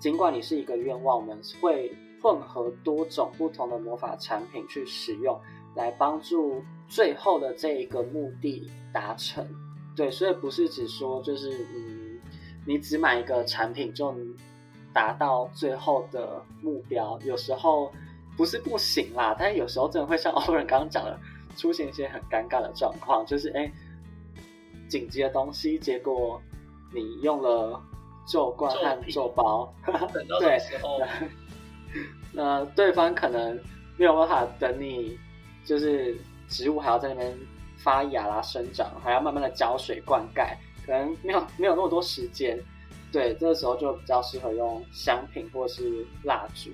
尽管你是一个愿望，我们会混合多种不同的魔法产品去使用，来帮助最后的这一个目的达成。对，所以不是只说就是嗯，你只买一个产品就能达到最后的目标。有时候不是不行啦，但是有时候真的会像 欧文刚刚讲的，出现一些很尴尬的状况，就是哎，紧急的东西，结果你用了。做冠和做包，对，那对方可能没有办法等你，就是植物还要在那边发芽啦、生长，还要慢慢的浇水灌溉，可能没有没有那么多时间，对，这个时候就比较适合用香品或是蜡烛。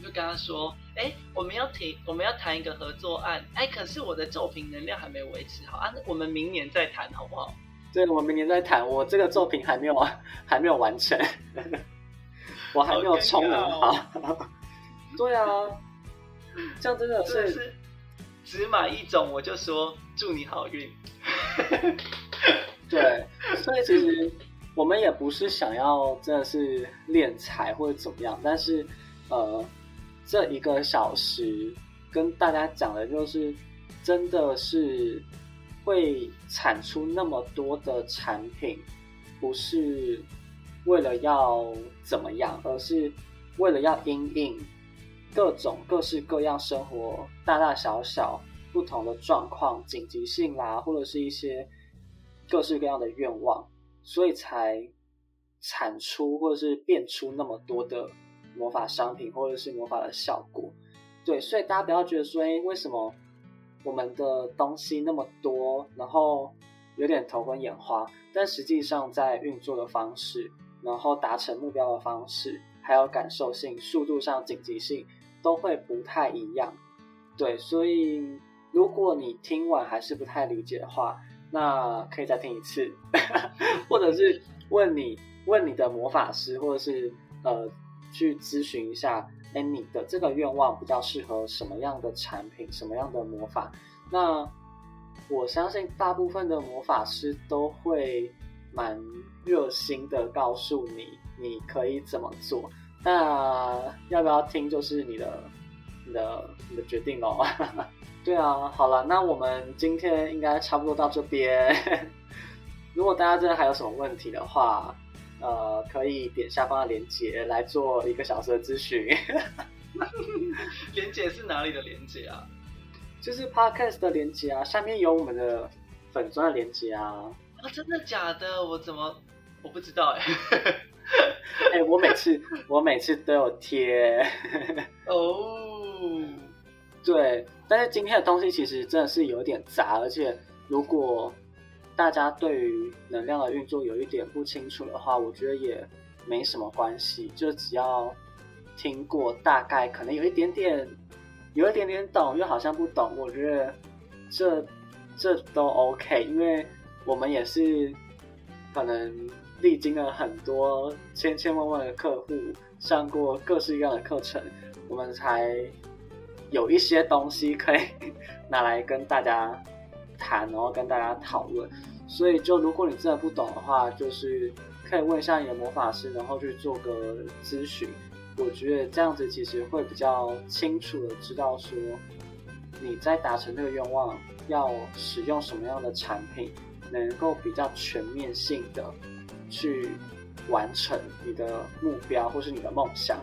就跟他说：“哎，我们要提，我们要谈一个合作案。哎，可是我的作品能量还没维持好啊，我们明年再谈好不好？”对，我们明年再谈。我这个作品还没有还没有完成，我还没有充能好。对啊，这样真的是只买一种，我就说祝你好运。对，所以其实我们也不是想要真的是敛财或者怎么样，但是呃，这一个小时跟大家讲的就是，真的是会产出那么多的产品，不是为了要怎么样，而是为了要因应各种各式各样生活大大小小不同的状况、紧急性啦，或者是一些。各式各样的愿望，所以才产出或者是变出那么多的魔法商品，或者是魔法的效果。对，所以大家不要觉得说，哎，为什么我们的东西那么多，然后有点头昏眼花？但实际上，在运作的方式，然后达成目标的方式，还有感受性、速度上、紧急性，都会不太一样。对，所以如果你听完还是不太理解的话，那可以再听一次，或者是问你问你的魔法师，或者是呃去咨询一下，哎，你的这个愿望比较适合什么样的产品，什么样的魔法？那我相信大部分的魔法师都会蛮热心的告诉你，你可以怎么做。那要不要听，就是你的你的你的决定喽。对啊，好了，那我们今天应该差不多到这边。如果大家真的还有什么问题的话，呃，可以点下方的链接来做一个小时的咨询。链接是哪里的链接啊？就是 Podcast 的链接啊，下面有我们的粉钻的链接啊。啊，真的假的？我怎么我不知道哎？哎，我每次 我每次都有贴。哦。对，但是今天的东西其实真的是有点杂，而且如果大家对于能量的运作有一点不清楚的话，我觉得也没什么关系，就只要听过大概，可能有一点点，有一点点懂，又好像不懂，我觉得这这都 OK，因为我们也是可能历经了很多千千万万的客户，上过各式各样的课程，我们才。有一些东西可以 拿来跟大家谈，然后跟大家讨论。所以，就如果你真的不懂的话，就是可以问一下你的魔法师，然后去做个咨询。我觉得这样子其实会比较清楚的知道说你在达成这个愿望要使用什么样的产品，能够比较全面性的去完成你的目标或是你的梦想。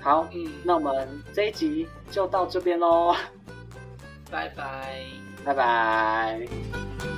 好，嗯，那我们这一集就到这边喽，拜拜，拜拜。